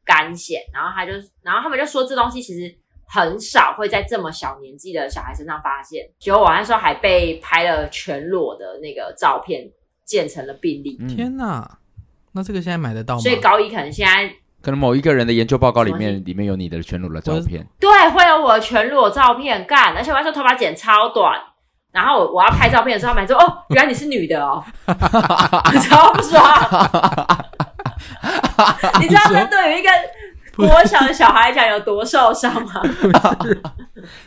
肝腺，然后他就，然后他们就说这东西其实很少会在这么小年纪的小孩身上发现，结果我那时候还被拍了全裸的那个照片，建成了病例。天哪！那这个现在买得到吗？所以高一可能现在可能某一个人的研究报告里面里面有你的全裸的照片，对，会有我的全裸照片干，而且我那时候头发剪超短，然后我我要拍照片的时候，他们说哦，原来你是女的哦，超不爽。你知道这对于一个国小的小孩来讲有多受伤吗？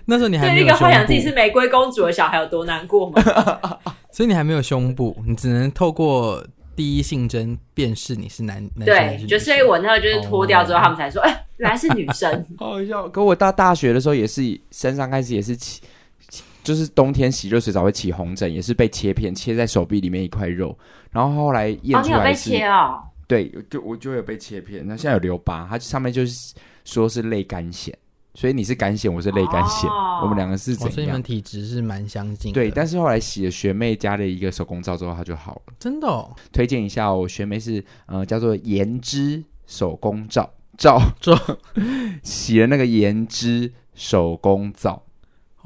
那时候你还对于一个幻想自己是玫瑰公主的小孩有多难过吗？所以你还没有胸部，你只能透过。第一性征便是你是男男对，就所以我那个就是脱掉之后，他们才说，哎、欸，原来是女生。好 好笑。可我到大学的时候也是身上开始也是起，就是冬天洗热水澡会起红疹，也是被切片切在手臂里面一块肉，然后后来验出来是，哦，你有被切哦？对，就我就有被切片，那现在有留疤，它上面就是说是类肝癬。所以你是肝癬，我是泪肝癬，哦、我们两个是怎样？哦、所以你们体质是蛮相近的。对，但是后来洗了学妹家的一个手工皂之后，它就好了。真的、哦？推荐一下哦，学妹是呃叫做颜之手工皂皂皂，洗 了那个颜之手工皂。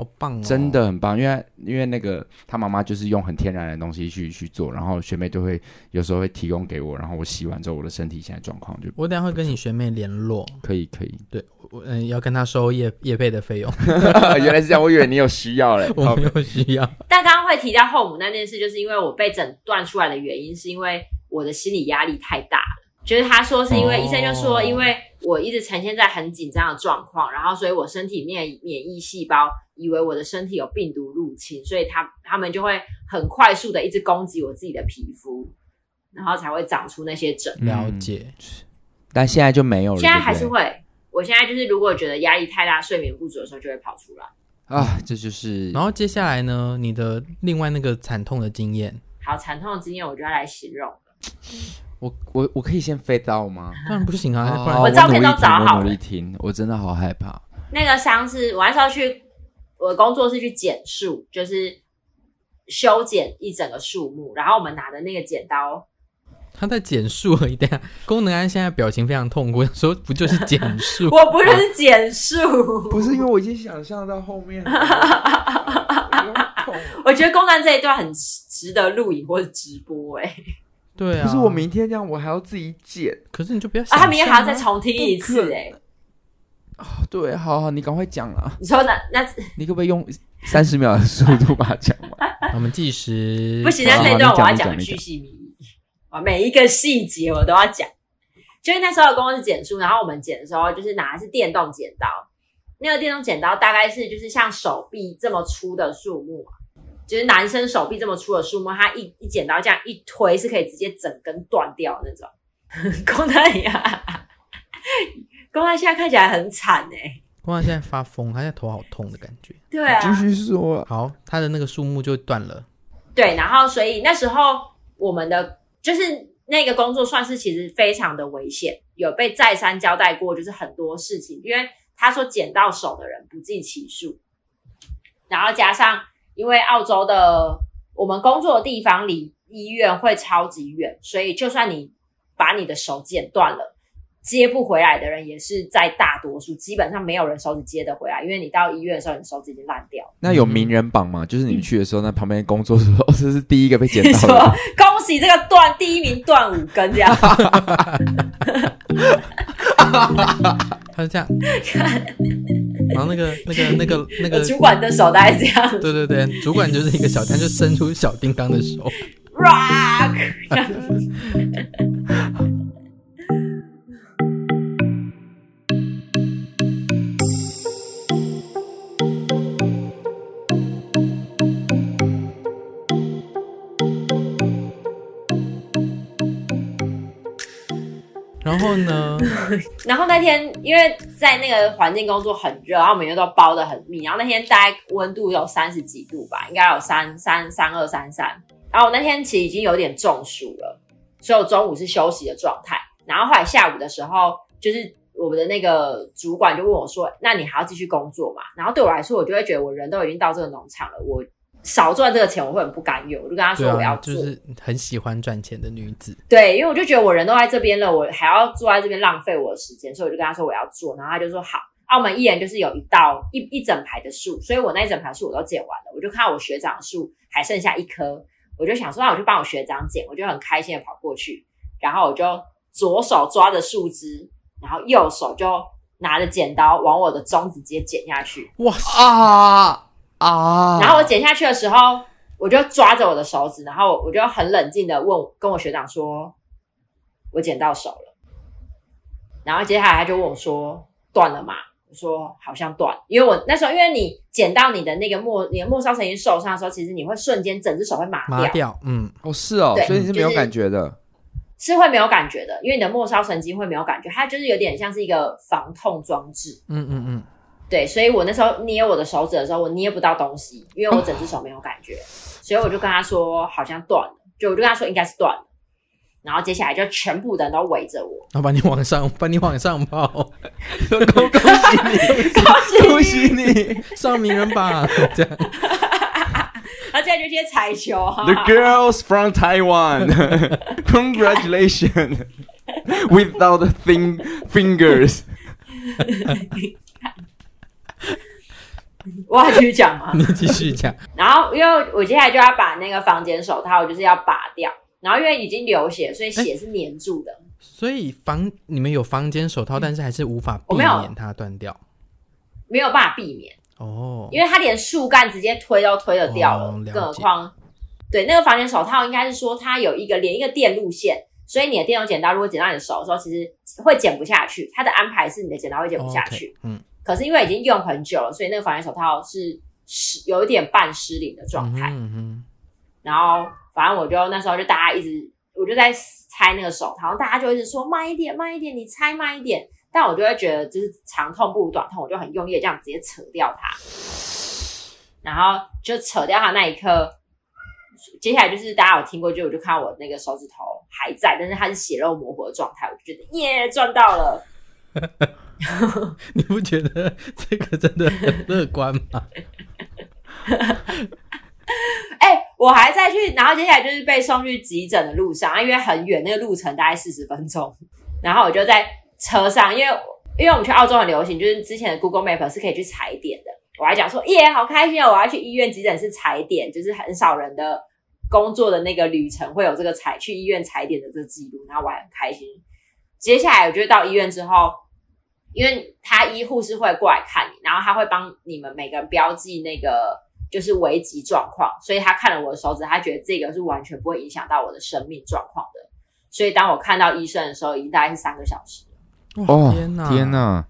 好棒哦！真的很棒，因为因为那个他妈妈就是用很天然的东西去去做，然后学妹就会有时候会提供给我，然后我洗完之后，我的身体现在状况就……我等下会跟你学妹联络，可以可以，对，我嗯要跟她收业业费的费用，原来是这样，我以为你有需要嘞，我没有需要。但刚刚会提到后母那件事，就是因为我被诊断出来的原因，是因为我的心理压力太大了。就是他说是因为医生就说，因为我一直呈现在很紧张的状况，然后所以我身体面免疫细胞以为我的身体有病毒入侵，所以他他们就会很快速的一直攻击我自己的皮肤，然后才会长出那些疹。了解，但现在就没有了。现在还是会，我现在就是如果觉得压力太大、睡眠不足的时候，就会跑出来。啊，这就是。然后接下来呢，你的另外那个惨痛的经验，好，惨痛的经验，我就要来形容了。我我我可以先飞到吗？当然不行啊！哦、不然我照片都找好了。我努力听，我真的好害怕。那个伤是我那时候去我的工作是去剪树，就是修剪一整个树木，然后我们拿的那个剪刀，他在剪树而已。等下，功能安现在表情非常痛苦，说不就是剪树？我不是剪树，不是因为我已经想象到后面。我觉得功能这一段很值得录影或者直播哎、欸。对啊，可是我明天这样，我还要自己剪。可是你就不要想啊，他明天还要再重听一次哎。哦，对，好好，你赶快讲啊。你说那那，你可不可以用三十秒的速度把它讲完？我们计时。不行，那这一段我要讲的巨细靡遗，啊，每一个细节我都要讲。就是那时候的工作室剪树，然后我们剪的时候，就是拿的是电动剪刀。那个电动剪刀大概是就是像手臂这么粗的树木。就是男生手臂这么粗的树木，他一一剪刀这样一推，是可以直接整根断掉那种。公太呀，公安现在看起来很惨哎、欸。公安现在发疯，他现在头好痛的感觉。对啊，继续说。好，他的那个树木就断了。对，然后所以那时候我们的就是那个工作算是其实非常的危险，有被再三交代过，就是很多事情，因为他说剪到手的人不计其数，然后加上。因为澳洲的我们工作的地方离医院会超级远，所以就算你把你的手剪断了，接不回来的人也是在大多数，基本上没有人手指接得回来，因为你到医院的时候，你手指已经烂掉了。那有名人榜吗？就是你去的时候，那旁边工作的时候，这是第一个被捡到的。说恭喜这个断第一名断五根这样。他是这样。然后那个、那个、那个、那个主管的手大概这样。对对对，主管就是一个小，他就伸出小叮当的手。Rock。然后呢？然后那天因为在那个环境工作很热，然后每天都包得很密。然后那天大概温度有三十几度吧，应该有三三三二三三。然后我那天其实已经有点中暑了，所以我中午是休息的状态。然后后来下午的时候，就是我们的那个主管就问我说：“那你还要继续工作吗？”然后对我来说，我就会觉得我人都已经到这个农场了，我少赚这个钱我会很不甘愿，我就跟他说我要做。啊、就是很喜欢赚钱的女子。对，因为我就觉得我人都在这边了，我还要坐在这边浪费我的时间，所以我就跟他说我要做。然后他就说好。澳门艺人就是有一道一一整排的树，所以我那一整排树我都剪完了，我就看到我学长的树还剩下一棵，我就想说那我就帮我学长剪，我就很开心的跑过去，然后我就左手抓着树枝，然后右手就拿着剪刀往我的中指直接剪下去。哇啊啊！然后我剪下去的时候，我就抓着我的手指，然后我就很冷静的问跟我学长说，我剪到手了。然后接下来他就问我说，断了吗？我说好像断，因为我那时候，因为你剪到你的那个末，你的末梢神经受伤的时候，其实你会瞬间整只手会麻掉。麻掉，嗯，哦，是哦，所以你是没有感觉的，是会没有感觉的，因为你的末梢神经会没有感觉，它就是有点像是一个防痛装置。嗯嗯嗯，对，所以我那时候捏我的手指的时候，我捏不到东西，因为我整只手没有感觉，哦、所以我就跟他说好像断了，就我就跟他说应该是断了。然后接下来就全部的人都围着我，然后把你往上，把你往上抱，恭恭喜你，恭喜你，上名人榜这样。然后接下来就接彩球哈。The girls from Taiwan, congratulations, without thin fingers。我还继续讲吗？你继续讲。然后因为我接下来就要把那个防剪手套就是要拔掉。然后因为已经流血，所以血是粘住的。所以房你们有防剪手套，嗯、但是还是无法避免它断掉，没有办法避免哦，因为它连树干直接推都推得掉了，哦、了更何况对那个防剪手套应该是说它有一个连一个电路线，所以你的电动剪刀如果剪到你的手的时候，其实会剪不下去。它的安排是你的剪刀会剪不下去，哦 okay, 嗯。可是因为已经用很久了，所以那个防剪手套是失有一点半失灵的状态，然后。反正我就那时候就大家一直，我就在拆那个手套，然后大家就一直说慢一点，慢一点，你拆慢一点。但我就会觉得就是长痛不如短痛，我就很用力的这样直接扯掉它。然后就扯掉它那一刻，接下来就是大家有听过，就我就看到我那个手指头还在，但是它是血肉模糊的状态，我就觉得耶，赚到了。你不觉得这个真的很乐观吗？哎、我还在去，然后接下来就是被送去急诊的路上，因为很远，那个路程大概四十分钟。然后我就在车上，因为因为我们去澳洲很流行，就是之前的 Google Map 是可以去踩点的。我还讲说，耶，好开心哦！我要去医院急诊室踩点，就是很少人的工作的那个旅程会有这个踩去医院踩点的这个记录，然后我还很开心。接下来我就到医院之后，因为他医护是会过来看你，然后他会帮你们每个人标记那个。就是危急状况，所以他看了我的手指，他觉得这个是完全不会影响到我的生命状况的。所以当我看到医生的时候，已经大概是三个小时了。哦，天哪，天哪！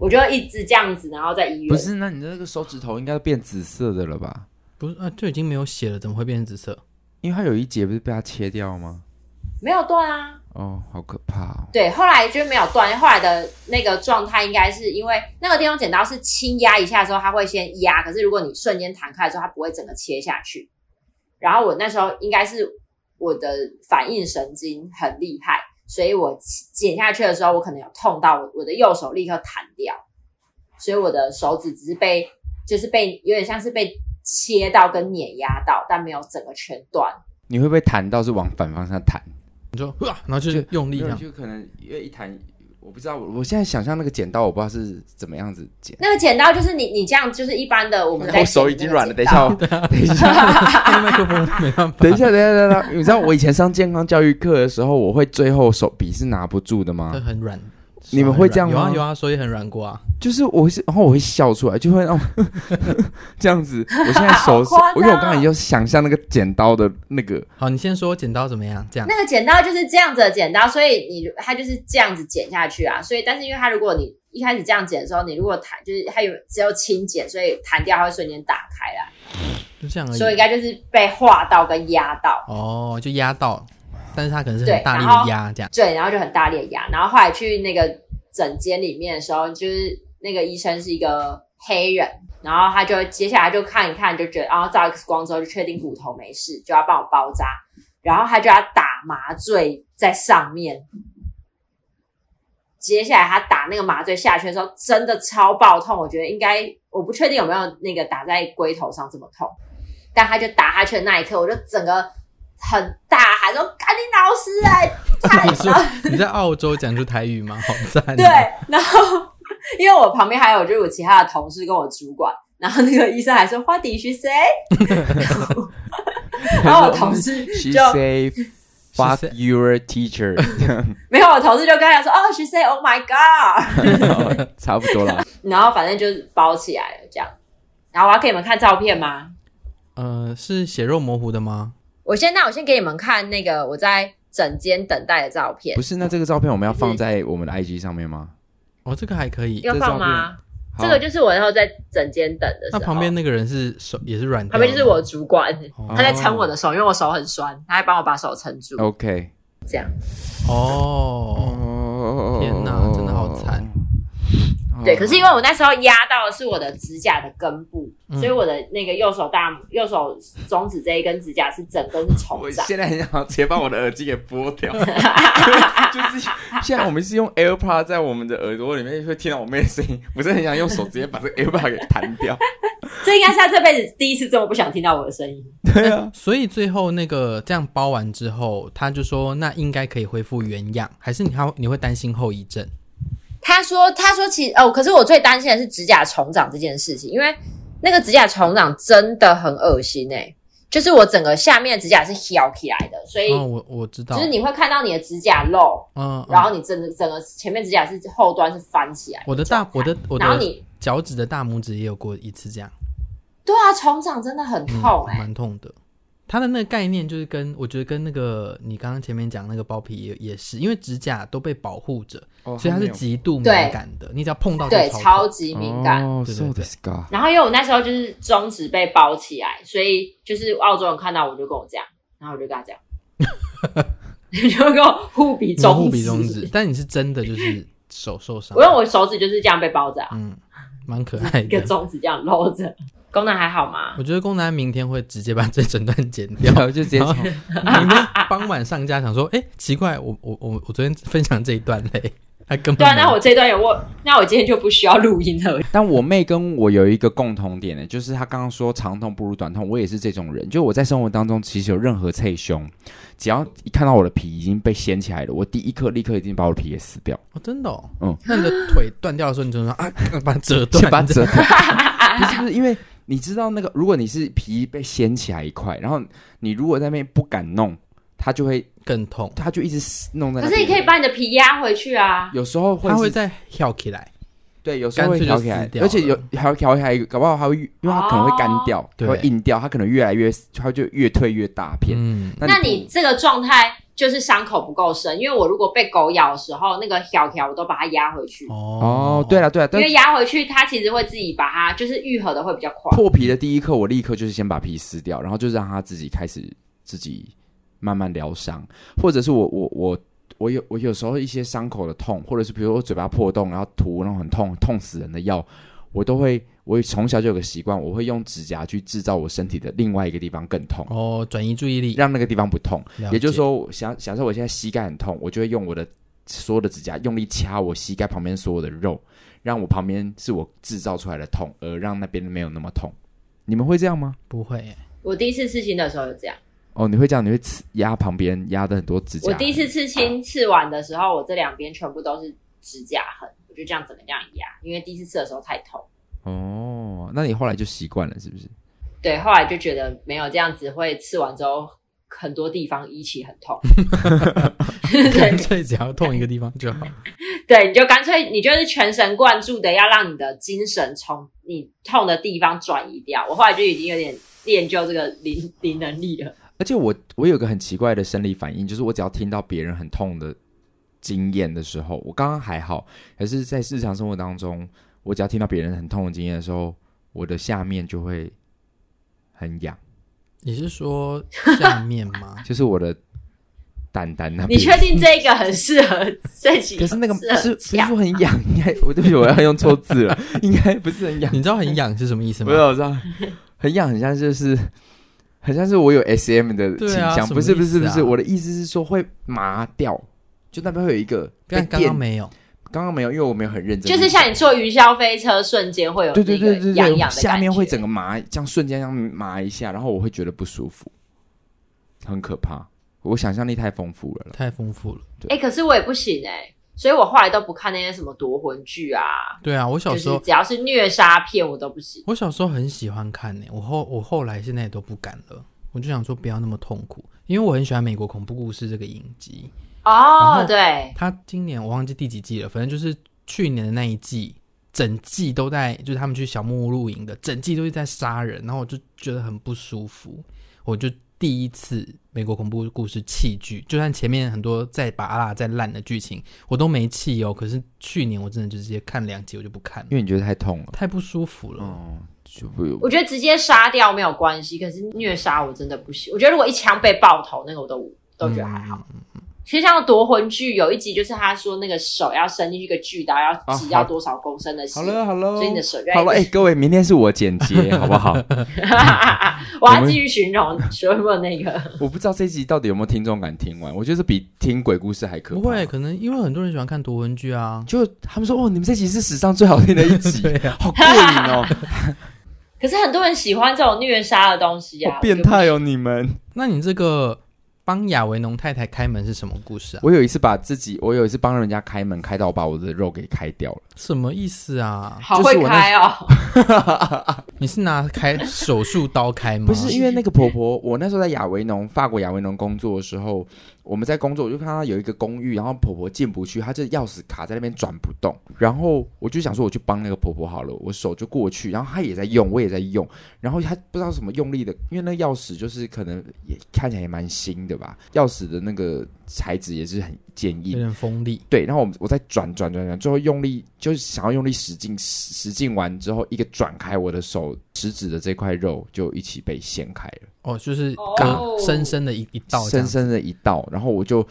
我就一直这样子，然后在医院。不是，那你的那个手指头应该变紫色的了吧？不是啊，就已经没有血了，怎么会变成紫色？因为它有一节不是被它切掉吗？没有断啊。哦，好可怕哦！对，后来就没有断。后来的那个状态，应该是因为那个电动剪刀是轻压一下之后，它会先压。可是如果你瞬间弹开的时候，它不会整个切下去。然后我那时候应该是我的反应神经很厉害，所以我剪下去的时候，我可能有痛到我，我的右手立刻弹掉，所以我的手指只是被就是被有点像是被切到跟碾压到，但没有整个全断。你会不会弹到是往反方向弹？你说，然后就用力这样，就可能因为一弹，我不知道，我我现在想象那个剪刀，我不知道是怎么样子剪。那个剪刀就是你你这样，就是一般的我们在。我手已经软了，等一下，等一下，麦克风没办法。等一下，等一下，等一下，你知道我以前上健康教育课的时候，我会最后手笔是拿不住的吗？会很软。你们会这样吗？有啊有啊，所以很软过啊。就是我是，然后我会笑出来，就会让 这样子。我现在手 是，因为我刚才就想象那个剪刀的那个。好，你先说剪刀怎么样？这样。那个剪刀就是这样子的剪刀，所以你它就是这样子剪下去啊。所以，但是因为它如果你一开始这样剪的时候，你如果弹，就是它有只有轻剪，所以弹掉它会瞬间打开来。就这样而已。所以应该就是被划到跟压到。哦，就压到。但是他可能是很大力的压这样，对，然后就很大力的压，然后后来去那个诊间里面的时候，就是那个医生是一个黑人，然后他就接下来就看一看，就觉得，然后照 X 光之后就确定骨头没事，就要帮我包扎，然后他就要打麻醉在上面。接下来他打那个麻醉下去的时候，真的超爆痛。我觉得应该，我不确定有没有那个打在龟头上这么痛，但他就打下去的那一刻，我就整个很大喊说：“赶紧老师来！” 你说你在澳洲讲出台语吗？好赞！对，然后因为我旁边还有就是我其他的同事跟我主管，然后那个医生还说：“What did she say？” 然后我同事就。Fuck your teacher！没有，我同事就跟他说：“哦、oh,，she say oh my god！” 差不多了。然后反正就是包起来了这样。然后我要给你们看照片吗？呃，是血肉模糊的吗？我先，那我先给你们看那个我在整间等待的照片。不是，那这个照片我们要放在我们的 IG 上面吗？哦，这个还可以。要放吗？这个就是我然后在整间等的时候。那旁边那个人是手也是软，旁边就是我的主管，他在撑我的手，因为我手很酸，他还帮我把手撑住。OK，这样。哦，天哪，真的好惨。对，可是因为我那时候压到的是我的指甲的根部，所以我的那个右手大拇、右手中指这一根指甲是整根是重长。我现在很想直接把我的耳机给剥掉。就是现在我们是用 AirPod 在我们的耳朵里面会听到我妹的声音，我真的很想用手直接把这个 AirPod 给弹掉。这应该是他这辈子第一次这么不想听到我的声音。对啊，所以最后那个这样包完之后，他就说那应该可以恢复原样，还是你还你会担心后遗症？他说：“他说其实哦，可是我最担心的是指甲重长这件事情，因为那个指甲重长真的很恶心诶、欸，就是我整个下面的指甲是翘起来的，所以、哦、我我知道，就是你会看到你的指甲漏，嗯，嗯然后你整个整个前面指甲是后端是翻起来。我的大我的我的，然后你脚趾的大拇指也有过一次这样。对啊，重长真的很痛蛮、嗯、痛的。”它的那个概念就是跟我觉得跟那个你刚刚前面讲那个包皮也也是，因为指甲都被保护着，哦、所以它是极度敏感的。你只要碰到就，对，超级敏感。哦，对对对。然后因为我那时候就是中指被包起来，所以就是澳洲人看到我就跟我这样，然后我就跟他讲，就跟我互比中指，互比中指。但你是真的就是手受伤？我用我手指就是这样被包着啊，嗯，蛮可爱的，一个中指这样搂着。功能还好吗？我觉得功能明天会直接把这整段剪掉，就直接从明天傍晚上架。想说，哎、欸，奇怪，我我我我昨天分享这一段嘞，还根本对啊。那我这段有我，那我今天就不需要录音了。但我妹跟我有一个共同点呢，就是她刚刚说长痛不如短痛，我也是这种人。就我在生活当中，其实有任何脆胸，只要一看到我的皮已经被掀起来了，我第一刻立刻一定把我的皮给撕掉。哦，真的、哦？嗯。那你的腿断掉的时候，你就说啊，把它折断，把它折断。不是不是，因为。你知道那个，如果你是皮被掀起来一块，然后你如果在那边不敢弄，它就会更痛，它就一直弄在那。可是你可以把你的皮压回去啊。有时候会它会再跳起来，对，有时候会调起来，而且有还翘起来，搞不好还会，因为它可能会干掉，哦、会硬掉，它可能越来越，它就越退越大片。嗯，那你，那你这个状态。就是伤口不够深，因为我如果被狗咬的时候，那个条条我都把它压回去。哦，对了对了，因为压回去，它其实会自己把它就是愈合的会比较快。破皮的第一刻，我立刻就是先把皮撕掉，然后就让它自己开始自己慢慢疗伤，或者是我我我我有我有时候一些伤口的痛，或者是比如我嘴巴破洞，然后涂那种很痛痛死人的药，我都会。我从小就有个习惯，我会用指甲去制造我身体的另外一个地方更痛。哦，转移注意力，让那个地方不痛。也就是说，想假设我现在膝盖很痛，我就会用我的所有的指甲用力掐我膝盖旁边所有的肉，让我旁边是我制造出来的痛，而让那边没有那么痛。你们会这样吗？不会。我第一次刺青的时候有这样。哦，你会这样？你会刺压旁边压的很多指甲？我第一次刺青刺完的时候，我这两边全部都是指甲痕，我就这样怎么这样压？因为第一次刺的时候太痛。哦，那你后来就习惯了，是不是？对，后来就觉得没有这样子，会刺完之后很多地方一起很痛，干脆只要痛一个地方就好。对，你就干脆你就是全神贯注的要让你的精神从你痛的地方转移掉。我后来就已经有点练就这个灵灵能力了。而且我我有个很奇怪的生理反应，就是我只要听到别人很痛的经验的时候，我刚刚还好，可是在日常生活当中。我只要听到别人很痛的经验的时候，我的下面就会很痒。你是说下面吗？就是我的蛋蛋那边。你确定这个很适合最近？可是那个是不是说很痒？应该我对不起，我要用错字了。应该不是很痒。你知道很痒是什么意思吗？不是，我知道很痒，很像就是很像是我有 SM 的倾向，不是不是不是，啊我的意思是说会麻掉，就那边会有一个刚电刚没有，刚刚没有，因为我没有很认真，就是像你坐云霄飞车，瞬间会有对对对对那个痒痒的，感觉下面会整个麻，这样瞬间这样麻一下，然后我会觉得不舒服，很可怕。我想象力太丰富了太丰富了。哎、可是我也不行哎、所以我后来都不看那些什么夺魂剧啊，对啊，我小时候就是只要是虐杀片我都不行。我小时候很喜欢看呢、我后我后来现在也都不敢了。我就想说不要那么痛苦，因为我很喜欢美国恐怖故事这个影集。哦，后对，他今年我忘记第几季了，反正就是去年的那一季，整季都在就是他们去小木屋露营的，整季都是在杀人，然后我就觉得很不舒服。我就第一次美国恐怖故事弃剧，就算前面很多再拔辣再烂的剧情，我都没弃哦。可是去年我真的就直接看两集我就不看了，因为你觉得太痛了，太不舒服了。哦，就不有我觉得直接杀掉没有关系，可是虐杀我真的不行。我觉得如果一枪被爆头，那个我都都觉得还好。其实像夺魂剧有一集，就是他说那个手要伸进去一个巨刀，要挤到多少公升的血，好了好了，所以你的手就好了，哎、各位，明天是我剪接，好不好？我要继续形容，说有没有那个？我不知道这集到底有没有听众敢听完，我觉得比听鬼故事还可怕。不会，可能因为很多人喜欢看夺魂剧啊。就他们说，哦，你们这集是史上最好听的一集，啊好过瘾哦，可是很多人喜欢这种虐杀的东西啊，好变态哦，你们。那你这个帮亚维农太太开门是什么故事啊？我有一次把自己，我有一次帮人家开门，开到我把我的肉给开掉了。什么意思啊？好会开哦。你是拿开手术刀开吗？不是因为那个婆婆，我那时候在亚维农，法国亚维农工作的时候，我们在工作，我就看到有一个公寓，然后婆婆进不去，她这钥匙卡在那边转不动，然后我就想说我去帮那个婆婆好了，我手就过去，然后她也在用，我也在用，然后她不知道什么用力的，因为那钥匙就是可能也看起来也蛮新的吧，钥匙的那个材质也是很坚硬，有点锋利。对，然后我我再转转转转，最后用力就是想要用力使劲使劲完之后，一个转开我的手食指的这块肉就一起被掀开了，哦，就是刚深深的一一道，深深的一道，然后我就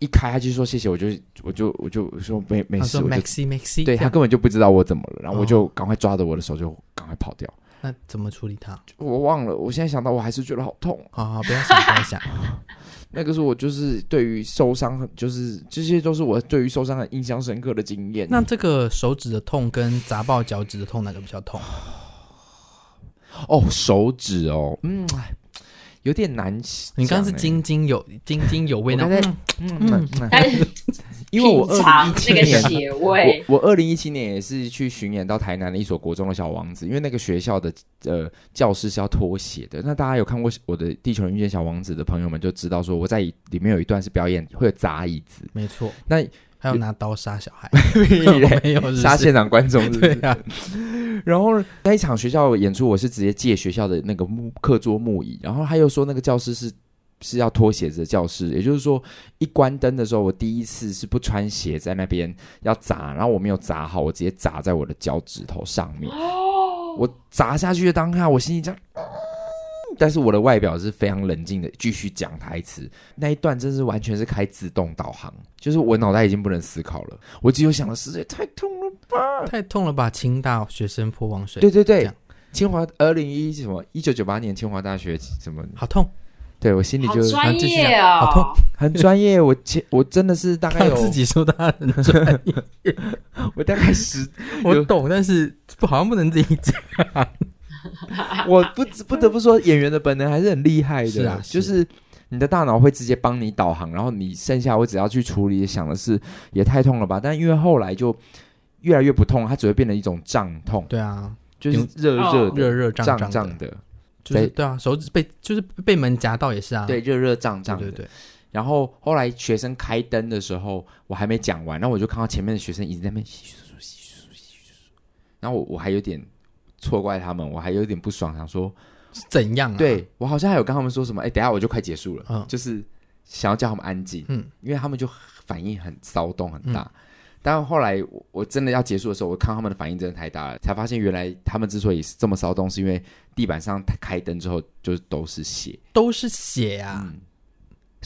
一开，他就说谢谢，我就我就我就说没没事，他说我就 Maxi Maxi，对他根本就不知道我怎么了，然后我哦就赶快抓着我的手就赶快跑掉，那怎么处理他？我忘了，我现在想到我还是觉得好痛，好好，不要想，不要想。那个是我就是对于受伤很就是这些都是我对于受伤很印象深刻的经验。那这个手指的痛跟砸爆脚趾的痛哪个比较痛？哦，手指哦，嗯，哎有点难。你刚刚是津津有津津有味，那我刚才嗯 因为我二零一七年，我我二零一七年也是去巡演到台南的一所国中的小王子，因为那个学校的呃教室是要脱鞋的。那大家有看过我的《地球人遇见小王子》的朋友们就知道，说我在里面有一段是表演会有砸椅子，没错。那还有拿刀杀小孩，没有杀现场观众对啊。然后那一场学校演出，我是直接借学校的那个木课桌木椅，然后他又说那个教室是是要脱鞋子的教室，也就是说一关灯的时候，我第一次是不穿鞋在那边要砸，然后我没有砸好，我直接砸在我的脚趾头上面。我砸下去的当下，我心里这样，但是我的外表是非常冷静的，继续讲台词。那一段真是完全是开自动导航，就是我脑袋已经不能思考了，我只有想的是，这也太痛了吧，太痛了吧！清大学生泼王水，对对对，清华二零一什么一九九八年清华大学什么，好痛，对我心里就好专业讲好痛哦。很专业。我前我真的是大概有自己说他很专业，我大概十，我懂，但是不好像不能自己讲。我不不得不说，演员的本能还是很厉害的。是啊就是你的大脑会直接帮你导航，然后你剩下我只要去处理，想的是也太痛了吧？但因为后来就越来越不痛，它只会变成一种胀痛，对啊，就是热热、热热胀胀的，就是对啊，手指被就是被门夹到也是啊，对，热热胀胀的。对对对，然后后来学生开灯的时候，我还没讲完，然后我就看到前面的学生一直在那边窸窸窣窣窸窸窣窸窸然后我我还有点错怪他们，我还有点不爽，想说，怎样啊？对我好像还有跟他们说什么，哎，等下我就快结束了，嗯就是想要叫他们安静，嗯，因为他们就反应很骚动很大。嗯但后来我我真的要结束的时候，我看他们的反应真的太大了，才发现原来他们之所以这么骚动，是因为地板上开灯之后就都是血。都是血啊！嗯，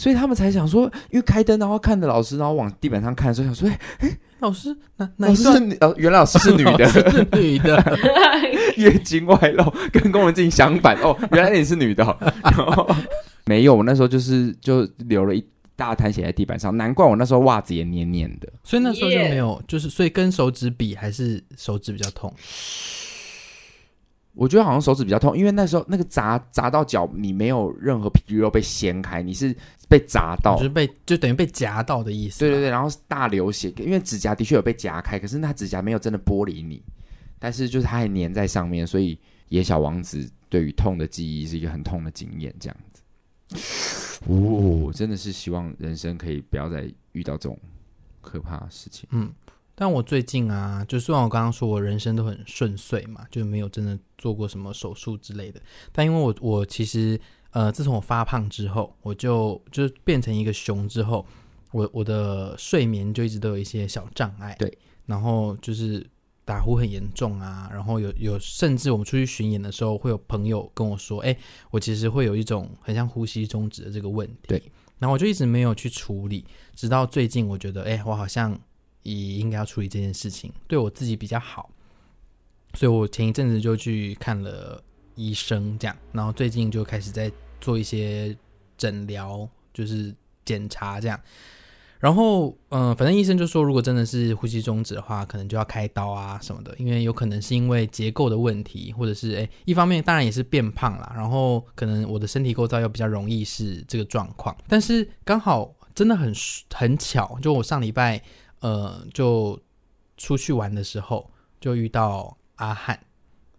所以他们才想说，因为开灯，然后看着老师，然后往地板上看，所以想说，哎、欸，老师，那老师是女，原来老师是女的，是女的，月经外露，跟宫文静相反。哦，原来你是女的，然 后没有，我那时候就是就留了一大滩血在地板上，难怪我那时候袜子也黏黏的，所以那时候就没有，就是所以跟手指比，还是手指比较痛。我觉得好像手指比较痛，因为那时候那个砸砸到脚，你没有任何皮肉被掀开，你是被砸到，就是被就等于被夹到的意思。对对对，然后大流血，因为指甲的确有被夹开，可是那指甲没有真的剥离你，但是就是它还粘在上面，所以野小王子对于痛的记忆是一个很痛的经验，这样子。哦，真的是希望人生可以不要再遇到这种可怕的事情。嗯。但我最近啊，就虽然我刚刚说我人生都很顺遂嘛，就没有真的做过什么手术之类的。但因为我我其实呃，自从我发胖之后，我就就变成一个熊之后，我我的睡眠就一直都有一些小障碍。对，然后就是打呼很严重啊，然后有有甚至我们出去巡演的时候，会有朋友跟我说，哎，我其实会有一种很像呼吸中止的这个问题。对，然后我就一直没有去处理，直到最近我觉得，哎，我好像。也应该要处理这件事情，对我自己比较好，所以我前一阵子就去看了医生，这样，然后最近就开始在做一些诊疗，就是检查这样，然后嗯、反正医生就说，如果真的是呼吸中止的话，可能就要开刀啊什么的，因为有可能是因为结构的问题，或者是诶，一方面当然也是变胖啦，然后可能我的身体构造又比较容易是这个状况，但是刚好真的很很巧，就我上礼拜。呃，就出去玩的时候，就遇到阿汉，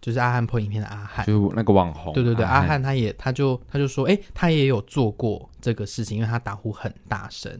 就是阿汉 PO 影片的阿汉，就那个网红。对对对，阿汉，他也，他就他就说，哎，他也有做过这个事情，因为他打呼很大声。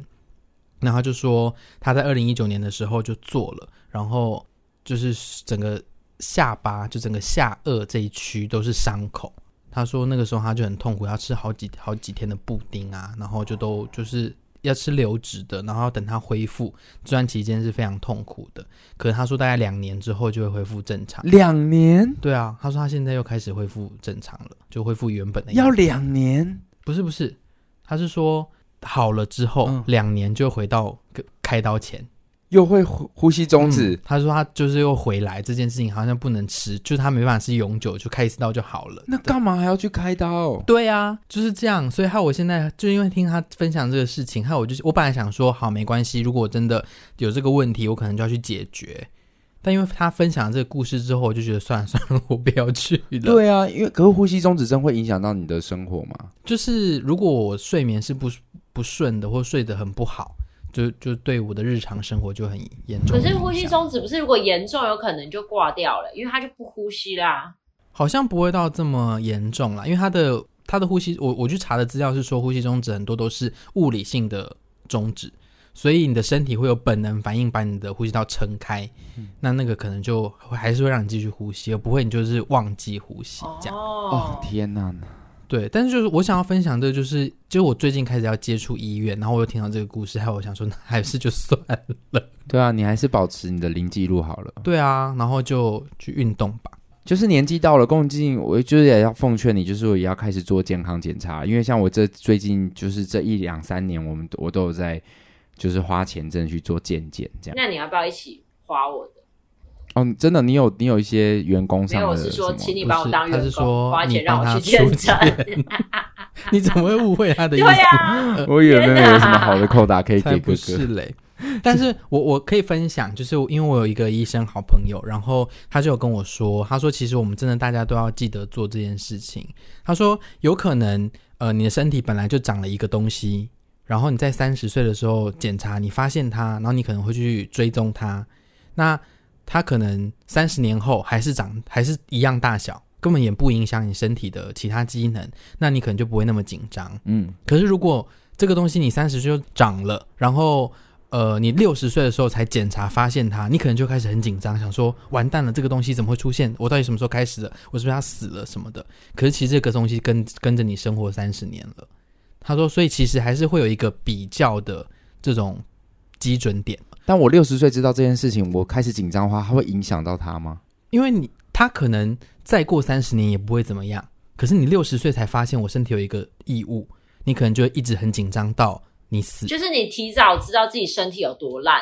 然后他就说他在二零一九年的时候就做了，然后就是整个下巴，就整个下颚这一区都是伤口。他说那个时候他就很痛苦，要吃好几好几天的布丁啊，然后就都就是。要吃流质的，然后等它恢复，这段期间是非常痛苦的。可是他说大概两年之后就会恢复正常。两年？对啊，他说他现在又开始恢复正常了，就恢复原本的样子。要两年？不是不是，他是说好了之后、嗯、两年就回到开刀前。又会呼呼吸终止、嗯，他说他就是又回来这件事情好像不能吃，就是他没办法是永久，就开一次刀就好了。那干嘛还要去开刀？对啊，就是这样。所以害我现在就因为听他分享这个事情，害我就是我本来想说好没关系，如果我真的有这个问题，我可能就要去解决。但因为他分享这个故事之后，我就觉得算了算了，我不要去了。对啊，因为可是呼吸中止症会影响到你的生活吗？就是如果我睡眠是不不顺的，或睡得很不好。就就对我的日常生活就很严重。可是呼吸中止不是如果严重，有可能就挂掉了，因为他就不呼吸啦。好像不会到这么严重啦，因为他的他的呼吸，我我去查的资料是说，呼吸中止很多都是物理性的终止，所以你的身体会有本能反应，把你的呼吸道撑开，嗯、那那个可能就还是会让你继续呼吸，而不会你就是忘记呼吸这样。哦，天哪！对，但是就是我想要分享的，就是就是我最近开始要接触医院，然后我又听到这个故事，还有我想说，那还是就算了。对啊，你还是保持你的零记录好了。对啊，然后就去运动吧。就是年纪到了，共进，我就是也要奉劝你，就是我也要开始做健康检查，因为像我这最近就是这一两三年，我们我都有在就是花钱真的去做健检这样。那你要不要一起花我的？哦，真的，你有你有一些员工上的，没有，我是说，请你帮我当员工，他是说花钱让我去健诊。你怎么会误会他的意思？我以为没有什么好的扣打可以给哥哥。是嘞，但是我我可以分享，就是因为我有一个医生好朋友，然后他就有跟我说，他说其实我们真的大家都要记得做这件事情。他说有可能呃你的身体本来就长了一个东西，然后你在三十岁的时候检查，你发现它，然后你可能会去追踪它，那。它可能三十年后还是长，还是一样大小，根本也不影响你身体的其他机能，那你可能就不会那么紧张。嗯，可是如果这个东西你三十岁就长了，然后呃你六十岁的时候才检查发现它，你可能就开始很紧张，想说完蛋了，这个东西怎么会出现？我到底什么时候开始的？我是不是要死了什么的？可是其实这个东西跟跟着你生活三十年了。他说，所以其实还是会有一个比较的这种基准点。但我六十岁知道这件事情，我开始紧张的话，它会影响到他吗？因为你他可能再过三十年也不会怎么样，可是你六十岁才发现我身体有一个异物，你可能就会一直很紧张到你死。就是你提早知道自己身体有多烂。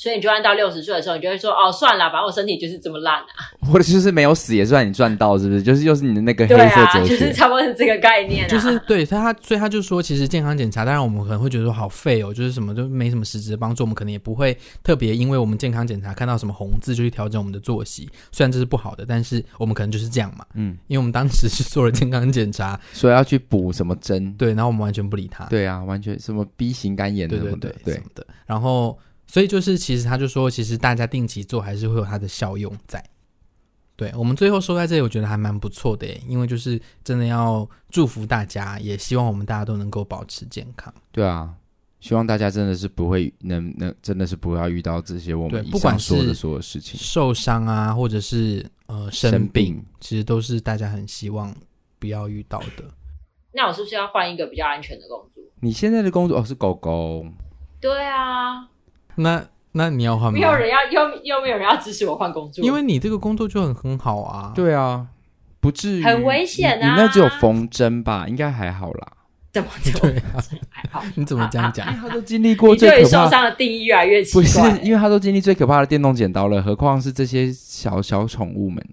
所以你就按到六十岁的时候，你就会说哦，算了，反正我身体就是这么烂啊。或者就是没有死也算你赚到，是不是？就是又是你的那个黑色哲学，就是差不多是这个概念啊。就是对他，所以他就说，其实健康检查，当然我们可能会觉得说好废哦，就是什么就没什么实质的帮助，我们可能也不会特别因为我们健康检查看到什么红字就去调整我们的作息。虽然这是不好的，但是我们可能就是这样嘛。嗯，因为我们当时是做了健康检查，所以要去补什么针，对，然后我们完全不理他。对啊，完全什么 B 型肝炎的，对对对对什么的，然后。所以就是，其实他就说，其实大家定期做还是会有它的效用在。对，我们最后说在这里，我觉得还蛮不错的耶，因为就是真的要祝福大家，也希望我们大家都能够保持健康。对啊，希望大家真的是不会能能真的是不要遇到这些我们不管说的所有事情，受伤啊，或者是呃生病，生病，其实都是大家很希望不要遇到的。那我是不是要换一个比较安全的工作？你现在的工作哦是狗狗？对啊。那那你要换吗？没有人要，又又没有人要支持我换工作，因为你这个工作就很很好啊。对啊，不至于很危险啊。你那只有缝针吧？应该还好啦。怎么对啊？还 好？你怎么这样讲？他都经历过最可怕，对受伤的定义越来越奇怪。不是，因为他都经历最可怕的电动剪刀了，何况是这些小小宠物们。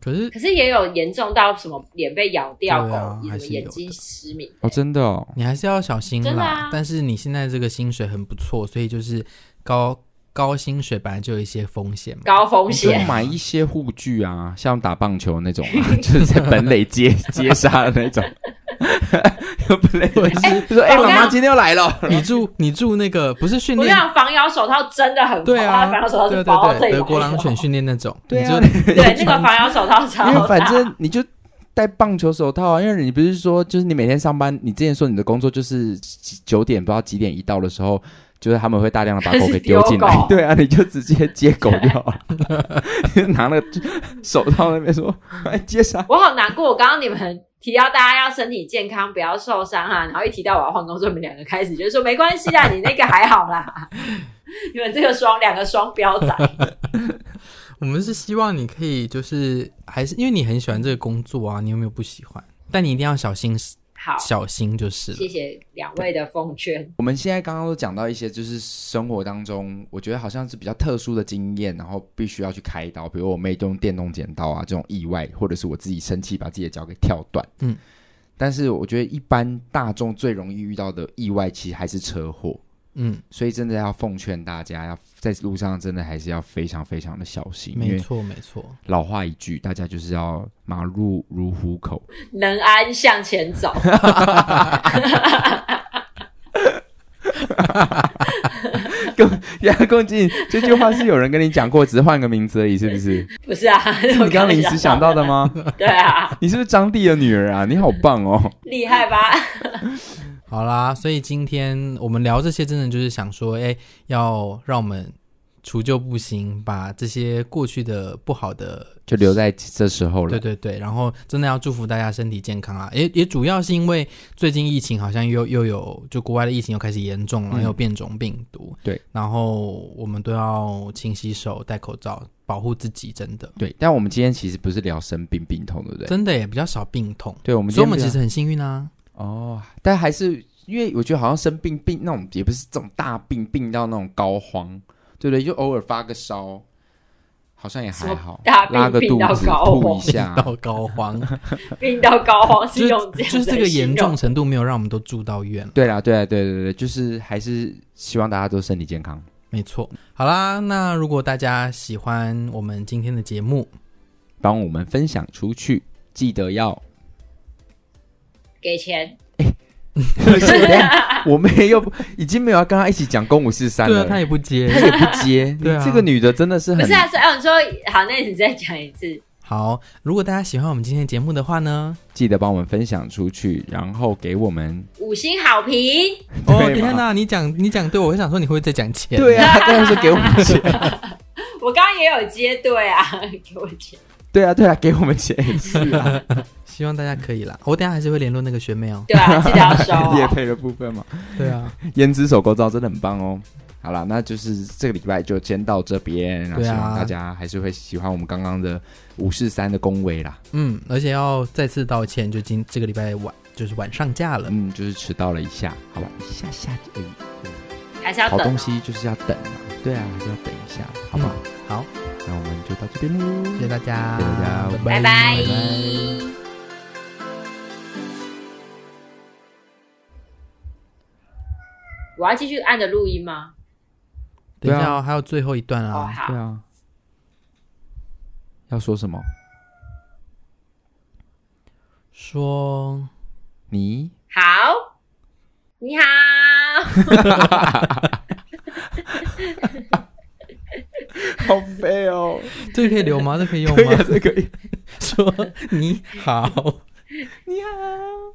可是可是也有严重到什么脸被咬掉，狗什么眼睛失明哦，真的哦，你还是要小心啦。真的啊。但是你现在这个薪水很不错，所以就是。高高薪水本来就有一些风险嘛，高风险，买一些护具啊，像打棒球那种啊，就是在本垒接接杀的那种。有本垒，我是说，哎，妈妈今天又来了。你住你住那个不是训练？我讲防咬手套真的很好，对啊，防咬手套是包对对对，德国狼犬训练那种，对对，那个防咬手套超。因为反正你就戴棒球手套啊，因为你不是说，就是你每天上班，你之前说你的工作就是九点不知道几点一到的时候。就是他们会大量的把狗给丢进来，对啊，你就直接接狗就好 了，拿那个手套那边说，哎，接上。我好难过，我刚刚你们提到大家要身体健康，不要受伤哈，然后一提到我要换工作，你们两个开始就是说没关系啊，你那个还好啦，你们这个双两个双标仔。我们是希望你可以就是还是因为你很喜欢这个工作啊，你有没有不喜欢？但你一定要小心。好，小心就是了。谢谢两位的奉劝。我们现在刚刚都讲到一些，就是生活当中，我觉得好像是比较特殊的经验，然后必须要去开刀，比如我妹用电动剪刀啊这种意外，或者是我自己生气把自己的脚给跳断。嗯，但是我觉得一般大众最容易遇到的意外，其实还是车祸。嗯，所以真的要奉劝大家，要在路上真的还是要非常非常的小心。没错，没错。老话一句，大家就是要马路如虎口，能安向前走。恭恭恭敬，这句话是有人跟你讲过，只是换个名字而已，是不是？不是啊，是你刚临时想到的吗？对啊，你是不是张帝的女儿啊？你好棒哦，厉害吧？好啦，所以今天我们聊这些，真的就是想说，哎，要让我们除旧布新，把这些过去的不好的就留在这时候了。对对对，然后真的要祝福大家身体健康啊！也也主要是因为最近疫情好像又又有，就国外的疫情又开始严重了，又有变种病毒。对，然后我们都要勤洗手、戴口罩，保护自己。真的。对，但我们今天其实不是聊生病、病痛，对不对？真的也比较少病痛。对，我们所以我们其实很幸运啊。哦，但还是因为我觉得好像生病病那种也不是这种大病，病到那种高肓，对不对？就偶尔发个烧，好像也还好。大病拉个肚子吐一下，到高肓，病到膏肓是用这样，就是这个严重程度没有让我们都住到院。对啦，对啊，对对对，就是还是希望大家都身体健康。没错。好啦，那如果大家喜欢我们今天的节目，帮我们分享出去，记得要。给钱，我妹又已经没有要跟他一起讲公五四三了，他也不接，他也不接。对啊，这个女的真的是很不是啊？所以你说好，那你再讲一次。好，如果大家喜欢我们今天的节目的话呢，记得帮我们分享出去，然后给我们五星好评。哦天哪，你讲你讲对，我会想说你会不会再讲钱？对啊，他刚刚说给我们 钱，我刚刚也有接对啊，给我钱。对啊，对啊，给我们钱也是啊。希望大家可以啦，我等下还是会联络那个学妹哦。对啊，记得要收 夜配的部分嘛。对啊，胭脂手工皂真的很棒哦。好了，那就是这个礼拜就先到这边，然后希望大家还是会喜欢我们刚刚的五四三的恭维啦。嗯，而且要再次道歉，就今这个礼拜晚就是晚上架了。嗯，就是迟到了一下，好吧，一下下而已。还是要等、哦。好东西就是要等嘛，对啊，还是要等一下，好不好？嗯、好，那我们就到这边喽，谢谢大家，谢谢大家，拜拜。拜拜。我要继续按着录音吗？等一下、哦，还有最后一段啊。哦、对啊。要说什么？说你好，你好。好废哦！这个可以留吗？这个可以用吗？这可以。说你好，你好。